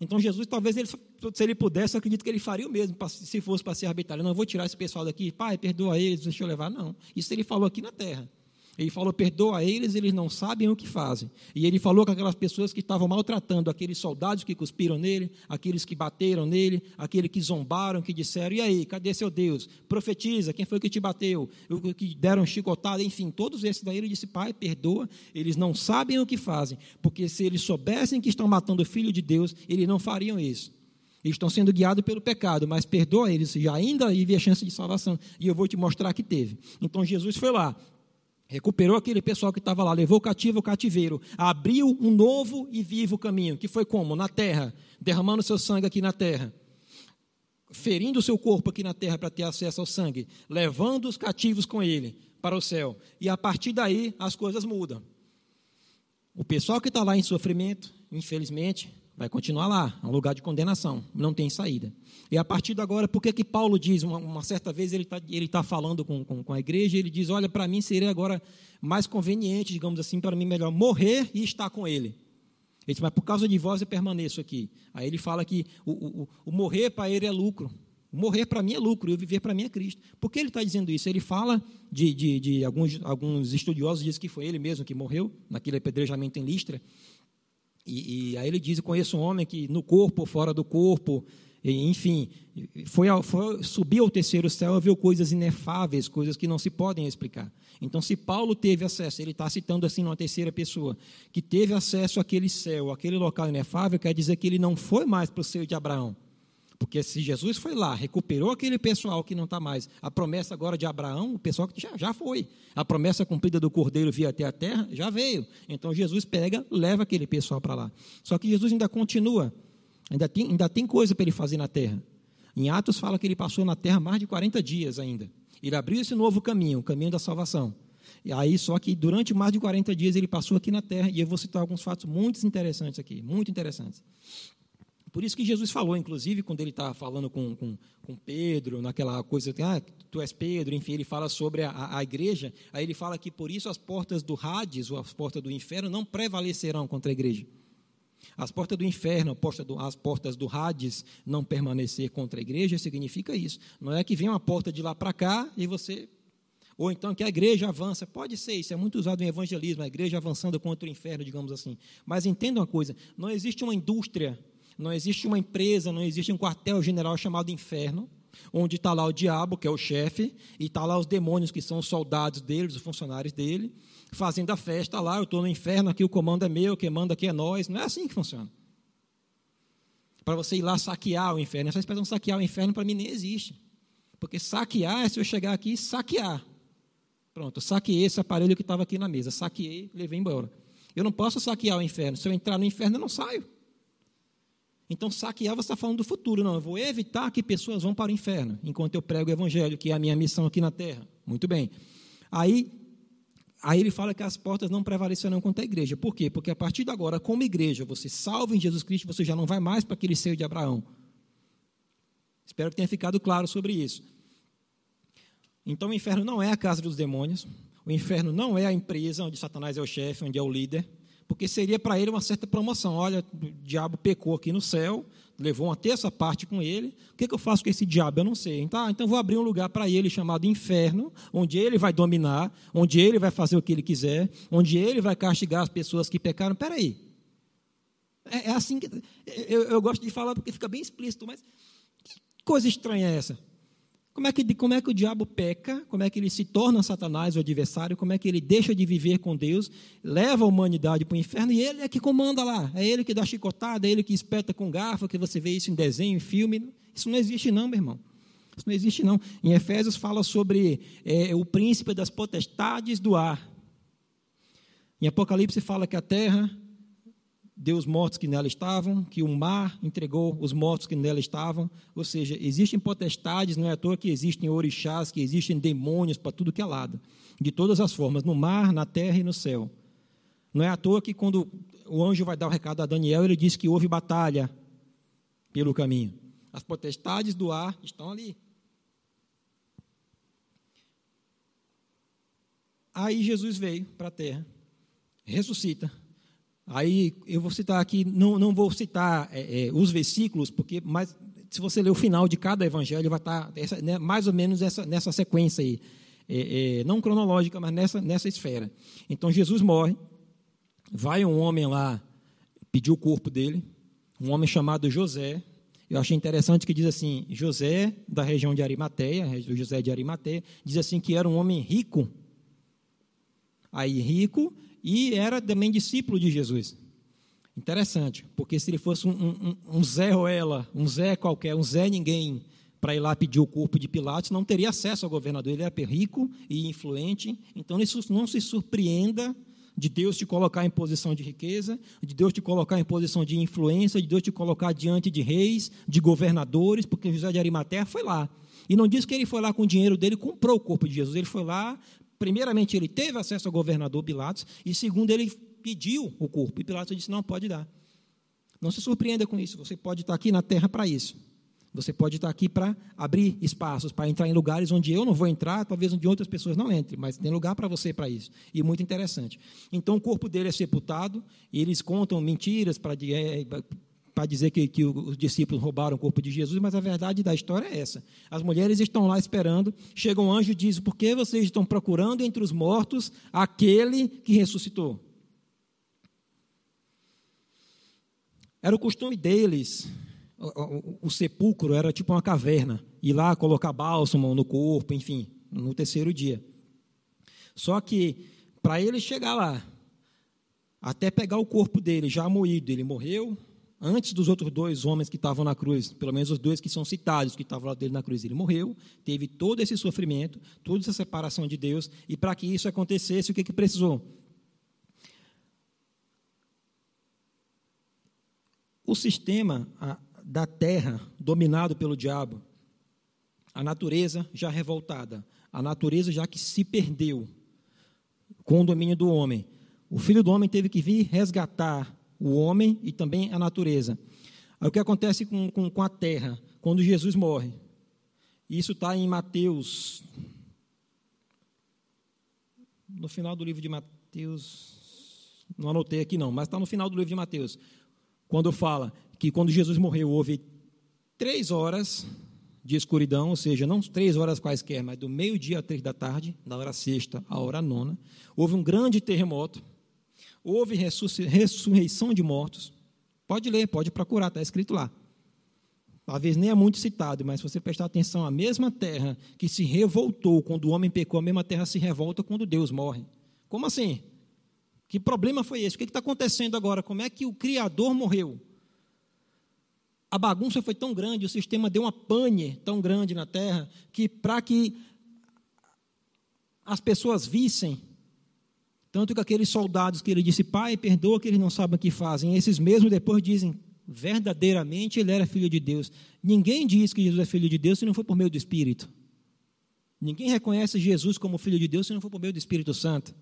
S1: Então Jesus, talvez, ele, se ele pudesse, eu acredito que ele faria o mesmo, se fosse para ser arbitrário. Não, eu vou tirar esse pessoal daqui, pai, perdoa eles, deixa eu levar. Não, isso ele falou aqui na terra. Ele falou: perdoa eles, eles não sabem o que fazem. E ele falou com aquelas pessoas que estavam maltratando, aqueles soldados que cuspiram nele, aqueles que bateram nele, aqueles que zombaram, que disseram: e aí, cadê seu Deus? Profetiza, quem foi que te bateu? O que deram chicotada, enfim, todos esses daí ele disse: pai, perdoa, eles não sabem o que fazem, porque se eles soubessem que estão matando o filho de Deus, eles não fariam isso. Eles estão sendo guiados pelo pecado, mas perdoa eles, já ainda havia chance de salvação. E eu vou te mostrar que teve. Então Jesus foi lá, recuperou aquele pessoal que estava lá, levou o cativo ao cativeiro, abriu um novo e vivo caminho, que foi como? Na terra, derramando seu sangue aqui na terra, ferindo seu corpo aqui na terra para ter acesso ao sangue, levando os cativos com ele para o céu. E a partir daí as coisas mudam. O pessoal que está lá em sofrimento, infelizmente, vai continuar lá, é um lugar de condenação, não tem saída. E a partir de agora, por que, que Paulo diz, uma, uma certa vez ele está ele tá falando com, com, com, a igreja, ele diz, olha, para mim seria agora mais conveniente, digamos assim, para mim melhor morrer e estar com ele. Ele diz, mas por causa de vós eu permaneço aqui. Aí ele fala que o, o, o morrer para ele é lucro. O morrer para mim é lucro e o viver para mim é Cristo. Por que ele está dizendo isso? Ele fala de, de, de alguns, alguns estudiosos dizem que foi ele mesmo que morreu naquele apedrejamento em Listra. E, e, aí ele diz: Conheço um homem que no corpo fora do corpo, enfim, foi, foi subir ao terceiro céu e viu coisas inefáveis, coisas que não se podem explicar. Então, se Paulo teve acesso, ele está citando assim numa terceira pessoa, que teve acesso àquele céu, àquele local inefável, quer dizer que ele não foi mais para o seio de Abraão. Porque se Jesus foi lá, recuperou aquele pessoal que não está mais, a promessa agora de Abraão, o pessoal que já, já foi. A promessa cumprida do cordeiro via até a terra, já veio. Então Jesus pega, leva aquele pessoal para lá. Só que Jesus ainda continua, ainda tem, ainda tem coisa para ele fazer na terra. Em Atos fala que ele passou na terra mais de 40 dias ainda. Ele abriu esse novo caminho, o caminho da salvação. E aí, só que durante mais de 40 dias ele passou aqui na terra, e eu vou citar alguns fatos muito interessantes aqui, muito interessantes. Por isso que Jesus falou, inclusive, quando ele está falando com, com, com, Pedro, naquela coisa, ah, tu és Pedro, enfim, ele fala sobre a, a, igreja, aí ele fala que por isso as portas do Hades, ou as portas do inferno, não prevalecerão contra a igreja. As portas do inferno, as portas do Hades não permanecer contra a igreja, significa isso. Não é que vem uma porta de lá para cá e você. Ou então que a igreja avança. Pode ser, isso é muito usado em evangelismo, a igreja avançando contra o inferno, digamos assim. Mas entenda uma coisa: não existe uma indústria não existe uma empresa, não existe um quartel-general chamado inferno, onde está lá o diabo, que é o chefe, e está lá os demônios, que são os soldados dele, os funcionários dele, fazendo a festa lá, eu estou no inferno, aqui o comando é meu, quem manda aqui é nós. Não é assim que funciona. Para você ir lá saquear o inferno, essa expressão saquear o inferno para mim nem existe. Porque saquear é se eu chegar aqui e saquear. Pronto, saqueei esse aparelho que estava aqui na mesa, saqueei, levei embora. Eu não posso saquear o inferno. Se eu entrar no inferno, eu não saio. Então, saquear, você está falando do futuro. Não, eu vou evitar que pessoas vão para o inferno, enquanto eu prego o evangelho, que é a minha missão aqui na terra. Muito bem. Aí, aí ele fala que as portas não prevalecerão contra a igreja. Por quê? Porque a partir de agora, como igreja, você salva em Jesus Cristo, você já não vai mais para aquele seio de Abraão. Espero que tenha ficado claro sobre isso. Então, o inferno não é a casa dos demônios. O inferno não é a empresa onde Satanás é o chefe, onde é o líder porque seria para ele uma certa promoção. Olha, o diabo pecou aqui no céu, levou uma terça parte com ele. O que, que eu faço com esse diabo? Eu não sei. Então, então vou abrir um lugar para ele chamado inferno, onde ele vai dominar, onde ele vai fazer o que ele quiser, onde ele vai castigar as pessoas que pecaram. Espera aí. É, é, assim que. Eu, eu gosto de falar porque fica bem explícito, mas que coisa estranha é essa? Como é, que, como é que o diabo peca? Como é que ele se torna Satanás, o adversário? Como é que ele deixa de viver com Deus, leva a humanidade para o inferno e ele é que comanda lá? É ele que dá chicotada, é ele que espeta com garfo, que você vê isso em desenho, em filme. Isso não existe, não, meu irmão. Isso não existe, não. Em Efésios fala sobre é, o príncipe das potestades do ar. Em Apocalipse fala que a terra deu os mortos que nela estavam, que o mar entregou os mortos que nela estavam. Ou seja, existem potestades, não é à toa que existem orixás, que existem demônios para tudo que é lado, de todas as formas, no mar, na terra e no céu. Não é à toa que quando o anjo vai dar o recado a Daniel, ele diz que houve batalha pelo caminho. As potestades do ar estão ali. Aí Jesus veio para a terra, ressuscita, Aí eu vou citar aqui, não, não vou citar é, é, os versículos, porque mas se você ler o final de cada evangelho, vai estar essa, né, mais ou menos essa, nessa sequência aí. É, é, não cronológica, mas nessa, nessa esfera. Então Jesus morre, vai um homem lá pedir o corpo dele, um homem chamado José. Eu achei interessante que diz assim: José, da região de Arimateia, José de Arimateia, diz assim que era um homem rico. Aí, rico, e era também discípulo de Jesus. Interessante, porque se ele fosse um, um, um Zé Ruela, um Zé qualquer, um Zé ninguém, para ir lá pedir o corpo de Pilatos, não teria acesso ao governador. Ele era rico e influente, então não se surpreenda de Deus te colocar em posição de riqueza, de Deus te colocar em posição de influência, de Deus te colocar diante de reis, de governadores, porque José de Arimateia foi lá. E não diz que ele foi lá com o dinheiro dele, comprou o corpo de Jesus. Ele foi lá, primeiramente, ele teve acesso ao governador Pilatos, e segundo, ele pediu o corpo. E Pilatos disse: não, pode dar. Não se surpreenda com isso, você pode estar aqui na terra para isso. Você pode estar aqui para abrir espaços, para entrar em lugares onde eu não vou entrar, talvez onde outras pessoas não entrem, mas tem lugar para você para isso. E muito interessante. Então, o corpo dele é sepultado, e eles contam mentiras para é, para dizer que, que, os discípulos roubaram o corpo de Jesus, mas a verdade da história é essa. As mulheres estão lá esperando, chega um anjo e diz: Por que vocês estão procurando entre os mortos aquele que ressuscitou? Era o costume deles o, o, sepulcro era tipo uma caverna, ir lá colocar bálsamo no corpo, enfim, no terceiro dia. Só que, para ele chegar lá, até pegar o corpo dele já moído, ele morreu antes dos outros dois homens que estavam na cruz, pelo menos os dois que são citados, que estavam lá dele na cruz, ele morreu, teve todo esse sofrimento, toda essa separação de Deus, e para que isso acontecesse, o que, que precisou? O sistema, da terra dominado pelo diabo, a natureza já revoltada, a natureza já que se perdeu com o domínio do homem. O filho do homem teve que vir resgatar o homem e também a natureza. Aí o que acontece com, com, com a terra quando Jesus morre? Isso está em Mateus, no final do livro de Mateus, não anotei aqui não, mas está no final do livro de Mateus, quando fala que quando Jesus morreu houve três horas de escuridão, ou seja, não três horas quaisquer, mas do meio-dia a três da tarde, da hora sexta à hora nona, houve um grande terremoto, houve ressurreição de mortos. Pode ler, pode procurar, está escrito lá. Talvez nem é muito citado, mas se você prestar atenção, a mesma terra que se revoltou quando o homem pecou, a mesma terra se revolta quando Deus morre. Como assim? Que problema foi esse? O que está acontecendo agora? Como é que o Criador morreu? a bagunça foi tão grande, o sistema deu uma pane tão grande na terra, que para que as pessoas vissem, tanto que aqueles soldados que ele disse, pai, perdoa que eles não sabem o que fazem, esses mesmos depois dizem, verdadeiramente ele era filho de Deus. Ninguém diz que Jesus é filho de Deus se não for por meio do Espírito. Ninguém reconhece Jesus como filho de Deus se não for por meio do Espírito Santo.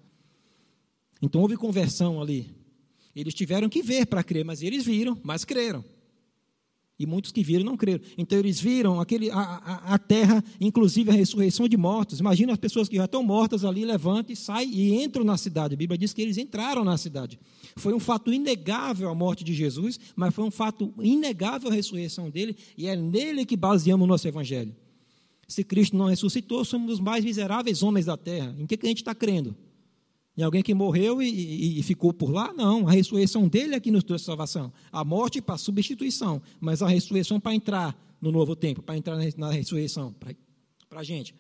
S1: Então houve conversão ali. Eles tiveram que ver para crer, mas eles viram, mas creram. E muitos que viram não creram. Então eles viram aquele, a, a, a, terra, inclusive a ressurreição de mortos. Imagina as pessoas que já estão mortas ali, levantam e saem e entram na cidade. A Bíblia diz que eles entraram na cidade. Foi um fato inegável a morte de Jesus, mas foi um fato inegável a ressurreição dele, e é nele que baseamos o nosso evangelho. Se Cristo não ressuscitou, somos os mais miseráveis homens da terra. Em que, que a gente está crendo? Em alguém que morreu e, e, e, ficou por lá? Não, a ressurreição dele é que nos trouxe salvação. A morte para substituição, mas a ressurreição para entrar no novo tempo, para entrar na, na ressurreição, para a gente.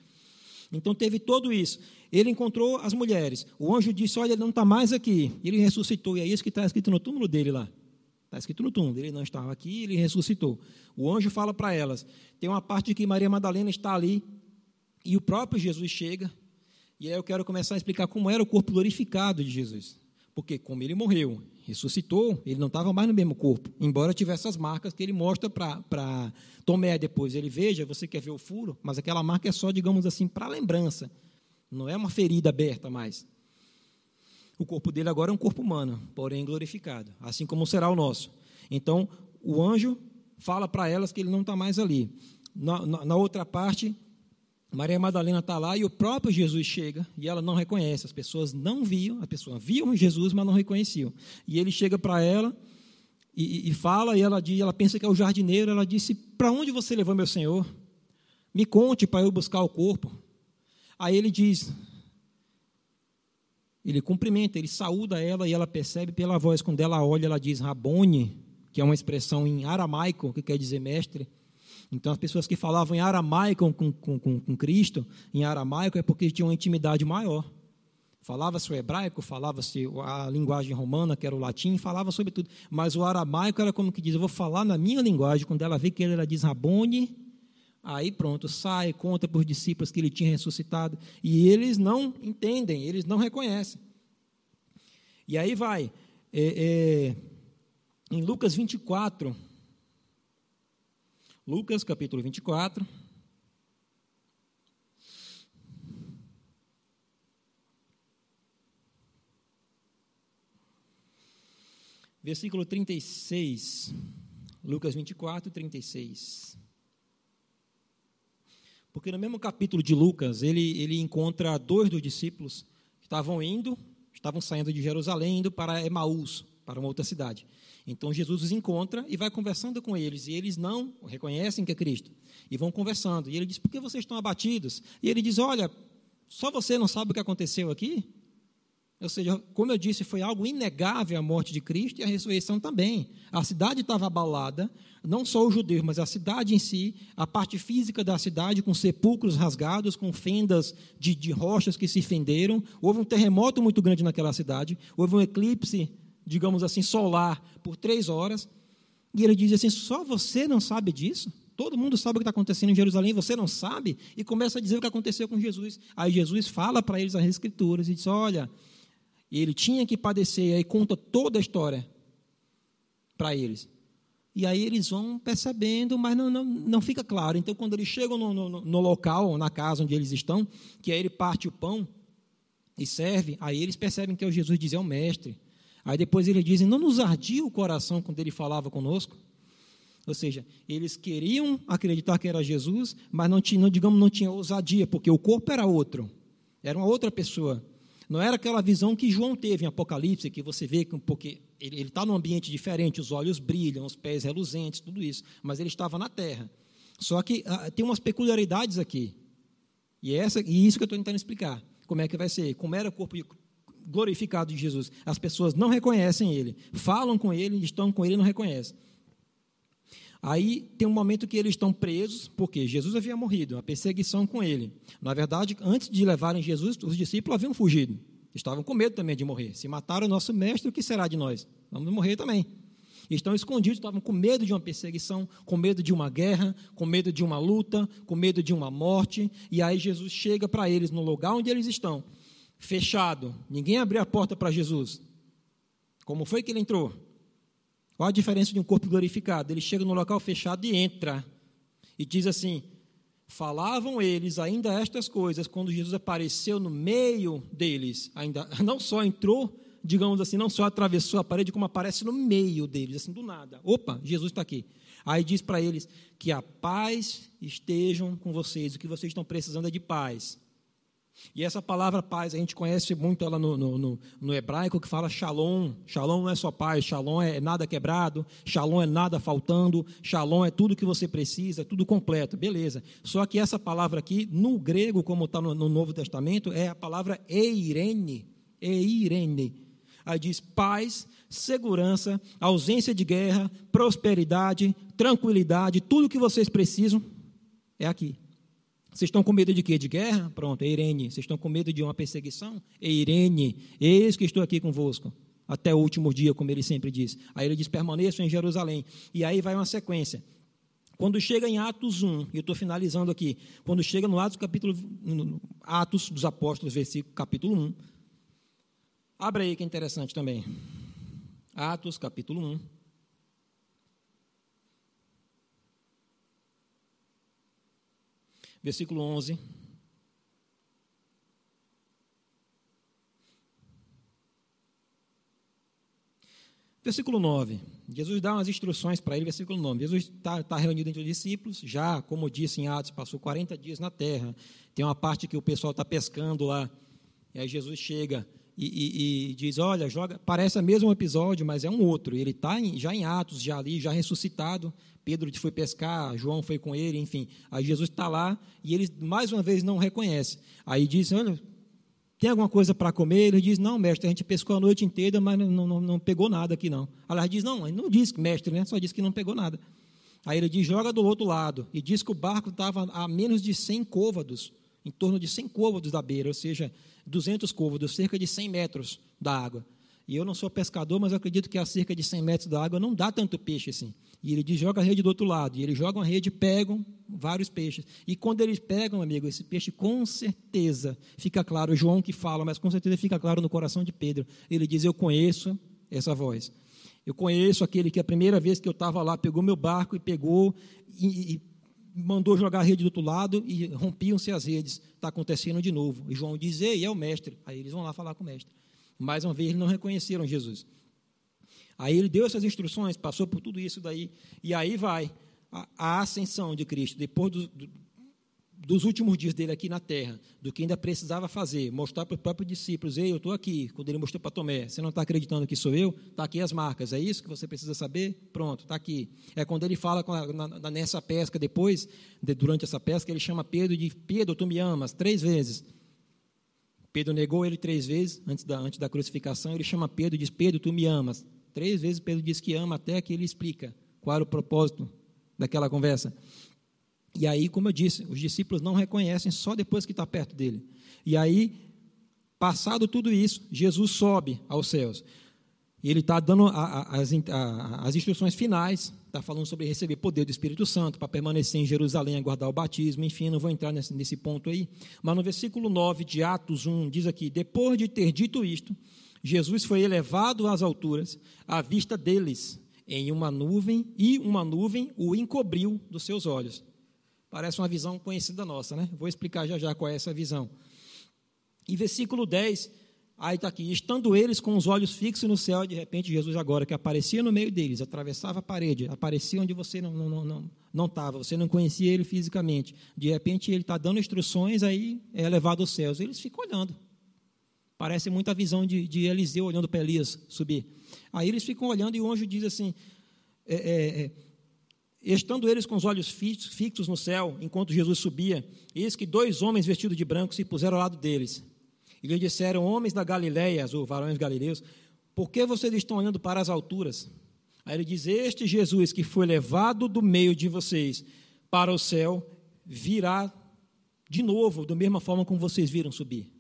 S1: Então teve tudo isso. Ele encontrou as mulheres. O anjo disse: Olha, ele não está mais aqui. Ele ressuscitou. E é isso que está escrito no túmulo dele lá. Está escrito no túmulo. Ele não estava aqui, ele ressuscitou. O anjo fala para elas. Tem uma parte de que Maria Madalena está ali. E o próprio Jesus chega e aí eu quero começar a explicar como era o corpo glorificado de Jesus. Porque como ele morreu, ressuscitou, ele não estava mais no mesmo corpo, embora tivesse as marcas que ele mostra para Tomé depois. Ele veja, você quer ver o furo, mas aquela marca é só, digamos assim, para lembrança. Não é uma ferida aberta mais. O corpo dele agora é um corpo humano, porém glorificado, assim como será o nosso. Então, o anjo fala para elas que ele não está mais ali. Na, na, na outra parte, Maria Madalena está lá e o próprio Jesus chega e ela não reconhece. As pessoas não viam, as pessoas viam Jesus, mas não reconheciam. E ele chega para ela e, e, fala, e ela, diz, ela pensa que é o jardineiro. Ela disse: Para onde você levou meu senhor? Me conte para eu buscar o corpo. Aí ele diz: Ele cumprimenta, ele saúda ela e ela percebe pela voz. Quando ela olha, ela diz: Rabone, que é uma expressão em aramaico, que quer dizer mestre. Então, as pessoas que falavam em aramaico com, com, com, com Cristo, em aramaico, é porque tinham uma intimidade maior. Falava-se o hebraico, falava-se a linguagem romana, que era o latim, falava sobre tudo. Mas o aramaico era como que diz: eu vou falar na minha linguagem. Quando ela vê que ele diz Rabone, aí pronto, sai, conta para os discípulos que ele tinha ressuscitado. E eles não entendem, eles não reconhecem. E aí vai, é, é, em Lucas 24, Lucas capítulo 24. Versículo 36, Lucas 24, 36. Porque no mesmo capítulo de Lucas, ele, ele encontra dois dos discípulos que estavam indo, estavam saindo de Jerusalém, indo para Emaús, para uma outra cidade. Então Jesus os encontra e vai conversando com eles, e eles não reconhecem que é Cristo, e vão conversando. E ele diz: Por que vocês estão abatidos? E ele diz: Olha, só você não sabe o que aconteceu aqui? Ou seja, como eu disse, foi algo inegável a morte de Cristo e a ressurreição também. A cidade estava abalada, não só os judeus, mas a cidade em si, a parte física da cidade, com sepulcros rasgados, com fendas de, de rochas que se fenderam. Houve um terremoto muito grande naquela cidade, houve um eclipse, digamos assim, solar por três horas. E ele diz assim: só você não sabe disso? Todo mundo sabe o que está acontecendo em Jerusalém, você não sabe? E começa a dizer o que aconteceu com Jesus. Aí Jesus fala para eles as Escrituras e diz: Olha, ele tinha que padecer, aí conta toda a história para eles. E aí eles vão percebendo, mas não, não, não fica claro. Então, quando eles chegam no, no, no local, na casa onde eles estão, que aí ele parte o pão e serve, aí eles percebem que é o Jesus diz, é o mestre. Aí depois eles dizem, não nos ardia o coração quando ele falava conosco? Ou seja, eles queriam acreditar que era Jesus, mas não tinham, digamos, não tinha ousadia, porque o corpo era outro, era uma outra pessoa. Não era aquela visão que João teve em Apocalipse, que você vê que porque ele está num ambiente diferente, os olhos brilham, os pés reluzentes, tudo isso, mas ele estava na terra. Só que ah, tem umas peculiaridades aqui. E, essa, e isso que eu estou tentando explicar. Como é que vai ser? Como era o corpo glorificado de Jesus? As pessoas não reconhecem ele, falam com ele, estão com ele e não reconhecem. Aí tem um momento que eles estão presos, porque Jesus havia morrido, a perseguição com ele. Na verdade, antes de levarem Jesus, os discípulos haviam fugido. Estavam com medo também de morrer. Se mataram o nosso mestre, o que será de nós? Vamos morrer também. Estão escondidos, estavam com medo de uma perseguição, com medo de uma guerra, com medo de uma luta, com medo de uma morte. E aí Jesus chega para eles no lugar onde eles estão, fechado. Ninguém abriu a porta para Jesus. Como foi que ele entrou? Qual a diferença de um corpo glorificado? Ele chega no local fechado e entra. E diz assim: Falavam eles ainda estas coisas quando Jesus apareceu no meio deles. Ainda não só entrou, digamos assim, não só atravessou a parede, como aparece no meio deles, assim do nada. Opa, Jesus está aqui. Aí diz para eles que a paz estejam com vocês. O que vocês estão precisando é de paz. E essa palavra paz, a gente conhece muito ela no, no, no, no, hebraico, que fala shalom. Shalom não é só paz, shalom é nada quebrado, shalom é nada faltando, shalom é tudo que você precisa, tudo completo, beleza. Só que essa palavra aqui, no grego, como está no, no Novo Testamento, é a palavra eirene. Eirene. Aí diz paz, segurança, ausência de guerra, prosperidade, tranquilidade, tudo que vocês precisam é aqui. Vocês estão com medo de quê? De guerra? Pronto, Eirene. Vocês estão com medo de uma perseguição? Eirene, eis que estou aqui convosco. Até o último dia, como ele sempre diz. Aí ele diz: permaneçam em Jerusalém. E aí vai uma sequência. Quando chega em Atos 1, e eu estou finalizando aqui, quando chega no Atos, capítulo, no Atos dos Apóstolos, versículo, capítulo 1. Abra aí que é interessante também. Atos, capítulo 1. Versículo 11. Versículo 9. Jesus dá umas instruções para ele, versículo 9. Jesus está tá reunido entre os discípulos, já, como disse em Atos, passou 40 dias na terra. Tem uma parte que o pessoal está pescando lá. E aí Jesus chega e, e, e, diz: Olha, joga. Parece o mesmo episódio, mas é um outro. Ele está já em Atos, já ali, já ressuscitado. Pedro foi pescar, João foi com ele, enfim. Aí Jesus está lá e ele mais uma vez não reconhece. Aí diz: Olha, tem alguma coisa para comer? Ele diz: Não, mestre, a gente pescou a noite inteira, mas não, não, não pegou nada aqui não. Aliás, diz: Não, ele não disse mestre, né? só disse que não pegou nada. Aí ele diz: Joga do outro lado. E diz que o barco estava a menos de 100 côvados em torno de 100 côvados da beira, ou seja, 200 côvados, cerca de 100 metros da água. E eu não sou pescador, mas acredito que a cerca de 100 metros da água não dá tanto peixe assim. E ele diz: joga a rede do outro lado. E eles jogam a rede, pegam vários peixes. E quando eles pegam, amigo, esse peixe com certeza fica claro, João que fala, mas com certeza fica claro no coração de Pedro. Ele diz: Eu conheço essa voz. Eu conheço aquele que a primeira vez que eu estava lá pegou meu barco e pegou e, e mandou jogar a rede do outro lado e rompiam-se as redes. Está acontecendo de novo. E João diz: Ei, é o mestre. Aí eles vão lá falar com o mestre. Mais uma vez, eles não reconheceram Jesus. Aí ele deu essas instruções, passou por tudo isso daí, e aí vai a, a ascensão de Cristo, depois do, do, dos últimos dias dele aqui na terra, do que ainda precisava fazer, mostrar para os próprios discípulos: Ei, eu estou aqui. Quando ele mostrou para Tomé, você não está acreditando que sou eu? Está aqui as marcas, é isso que você precisa saber? Pronto, está aqui. É quando ele fala a, na, nessa pesca, depois, de, durante essa pesca, ele chama Pedro de: Pedro, tu me amas, três vezes. Pedro negou ele três vezes antes da, antes da crucificação. Ele chama Pedro e diz: Pedro, tu me amas. Três vezes Pedro diz que ama, até que ele explica qual era o propósito daquela conversa. E aí, como eu disse, os discípulos não reconhecem só depois que está perto dele. E aí, passado tudo isso, Jesus sobe aos céus. E ele está dando a, a, as, a, as instruções finais, está falando sobre receber poder do Espírito Santo, para permanecer em Jerusalém, aguardar o batismo, enfim, não vou entrar nesse, nesse ponto aí. Mas no versículo 9 de Atos 1, diz aqui: Depois de ter dito isto, Jesus foi elevado às alturas, à vista deles, em uma nuvem, e uma nuvem o encobriu dos seus olhos. Parece uma visão conhecida nossa, né? Vou explicar já já qual é essa visão. E versículo 10, aí está aqui: estando eles com os olhos fixos no céu, de repente Jesus, agora que aparecia no meio deles, atravessava a parede, aparecia onde você não estava, não, não, não, não você não conhecia ele fisicamente. De repente ele está dando instruções, aí é levado aos céus. Eles ficam olhando. Parece muito a visão de, de Eliseu olhando para Elias subir. Aí eles ficam olhando e o anjo diz assim: é, é, é, Estando eles com os olhos fixos no céu, enquanto Jesus subia, eis que dois homens vestidos de branco se puseram ao lado deles. E lhe disseram: Homens da Galileia, ou varões galileus, por que vocês estão olhando para as alturas? Aí ele diz: Este Jesus que foi levado do meio de vocês para o céu, virá de novo, da mesma forma como vocês viram subir.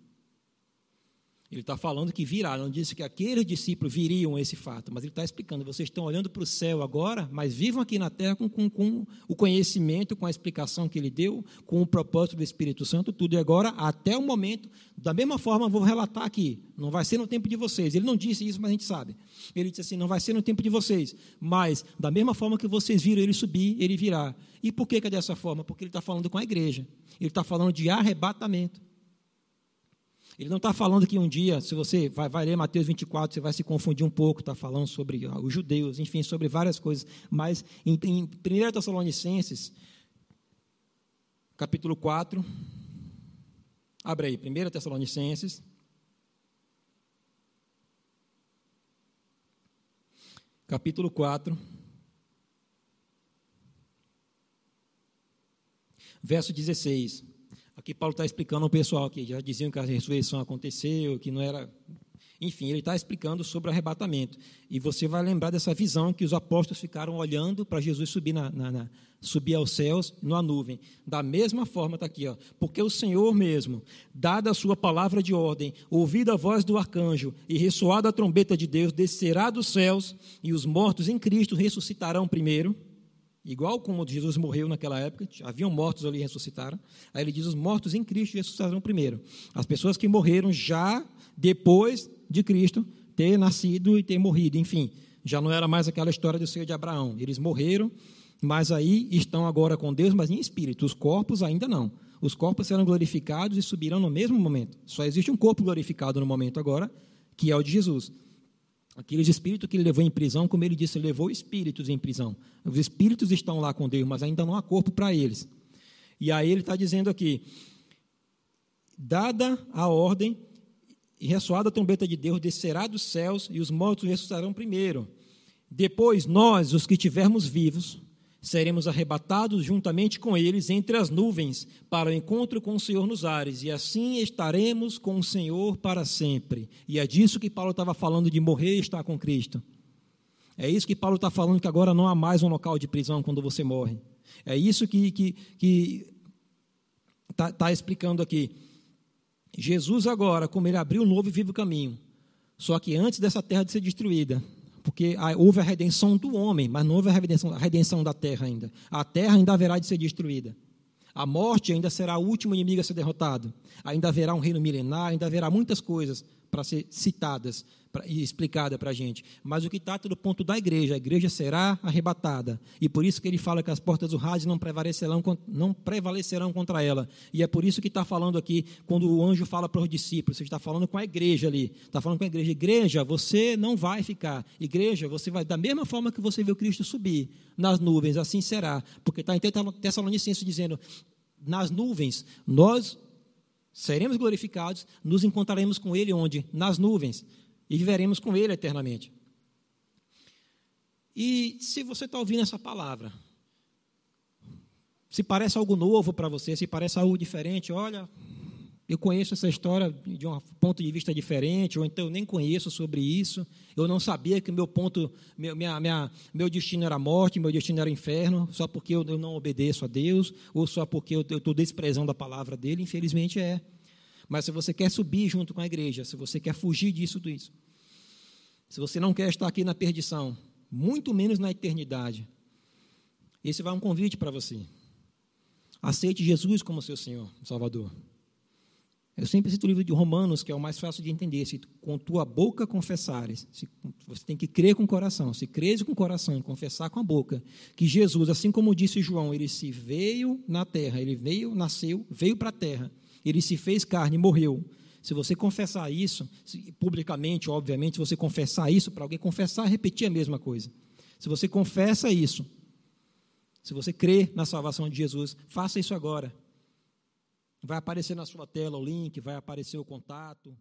S1: Ele está falando que virá, não disse que aqueles discípulos viriam esse fato, mas ele está explicando: vocês estão olhando para o céu agora, mas vivam aqui na terra com, com, com, o conhecimento, com a explicação que ele deu, com o propósito do Espírito Santo, tudo. E agora, até o momento, da mesma forma, vou relatar aqui: não vai ser no tempo de vocês. Ele não disse isso, mas a gente sabe. Ele disse assim: não vai ser no tempo de vocês, mas da mesma forma que vocês viram ele subir, ele virá. E por que, que é dessa forma? Porque ele está falando com a igreja, ele está falando de arrebatamento. Ele não está falando que um dia, se você vai, vai, ler Mateus 24, você vai se confundir um pouco, está falando sobre os judeus, enfim, sobre várias coisas. Mas em, em 1 Tessalonicenses, capítulo 4, abre aí, 1 Tessalonicenses. Capítulo 4. Verso 16. Aqui Paulo está explicando ao pessoal que já diziam que a ressurreição aconteceu, que não era. Enfim, ele está explicando sobre o arrebatamento. E você vai lembrar dessa visão que os apóstolos ficaram olhando para Jesus subir, na, na, na, subir aos céus numa nuvem. Da mesma forma, está aqui, ó, porque o Senhor mesmo, dada a sua palavra de ordem, ouvida a voz do arcanjo e ressoada a trombeta de Deus, descerá dos céus e os mortos em Cristo ressuscitarão primeiro. Igual como Jesus morreu naquela época, haviam mortos ali e ressuscitaram. Aí ele diz: os mortos em Cristo ressuscitarão primeiro. As pessoas que morreram já depois de Cristo ter nascido e ter morrido, enfim, já não era mais aquela história do Senhor de Abraão. Eles morreram, mas aí estão agora com Deus, mas em espírito. Os corpos ainda não. Os corpos serão glorificados e subirão no mesmo momento. Só existe um corpo glorificado no momento agora, que é o de Jesus. Aqueles espíritos que ele levou em prisão, como ele disse, levou espíritos em prisão. Os espíritos estão lá com Deus, mas ainda não há corpo para eles. E aí ele está dizendo aqui: dada a ordem e ressoada a trombeta de Deus, descerá dos céus e os mortos ressuscitarão primeiro. Depois, nós, os que tivermos vivos, seremos arrebatados juntamente com eles entre as nuvens para o encontro com o Senhor nos ares, e assim estaremos com o Senhor para sempre. E é disso que Paulo estava falando de morrer e estar com Cristo. É isso que Paulo está falando que agora não há mais um local de prisão quando você morre. É isso que, que, que está tá explicando aqui. Jesus agora, como ele abriu um novo e vivo caminho, só que antes dessa terra de ser destruída, porque houve a redenção do homem, mas não houve a redenção, a redenção da terra ainda. A terra ainda haverá de ser destruída. A morte ainda será o último inimigo a ser derrotado. Ainda haverá um reino milenar, ainda haverá muitas coisas para ser citadas pra, e explicadas para a gente. Mas o que está do ponto da igreja, a igreja será arrebatada. E por isso que ele fala que as portas do rádio não prevalecerão, não prevalecerão contra ela. E é por isso que está falando aqui, quando o anjo fala para os discípulos, você está falando com a igreja ali. Está falando com a igreja. Igreja, você não vai ficar. Igreja, você vai, da mesma forma que você viu Cristo subir nas nuvens, assim será. Porque está em Tessalonicenses dizendo, nas nuvens, nós seremos glorificados, nos encontraremos com Ele onde? Nas nuvens, e viveremos com Ele eternamente. E se você está ouvindo essa palavra, se parece algo novo para você, se parece algo diferente, olha, eu conheço essa história de um ponto de vista diferente, ou então eu nem conheço sobre isso, eu não sabia que meu ponto, meu, minha, minha, meu destino era morte, meu destino era inferno, só porque eu, eu não obedeço a Deus, ou só porque eu estou desprezando a palavra dele, infelizmente é. Mas se você quer subir junto com a igreja, se você quer fugir disso tudo isso, se você não quer estar aqui na perdição, muito menos na eternidade, esse vai um convite para você. Aceite Jesus como seu Senhor, Salvador. Eu sempre cito o livro de Romanos, que é o mais fácil de entender. Se com tua boca confessares, se, você tem que crer com o coração. Se crês com o coração e confessar com a boca que Jesus, assim como disse João, ele se veio na terra, ele veio, nasceu, veio para a terra, ele se fez carne e morreu. Se você confessar isso, publicamente, obviamente, se você confessar isso para alguém, confessar, repetir a mesma coisa. Se você confessa isso, se você crê na salvação de Jesus, faça isso agora. Vai aparecer na sua tela o link, vai aparecer o contato.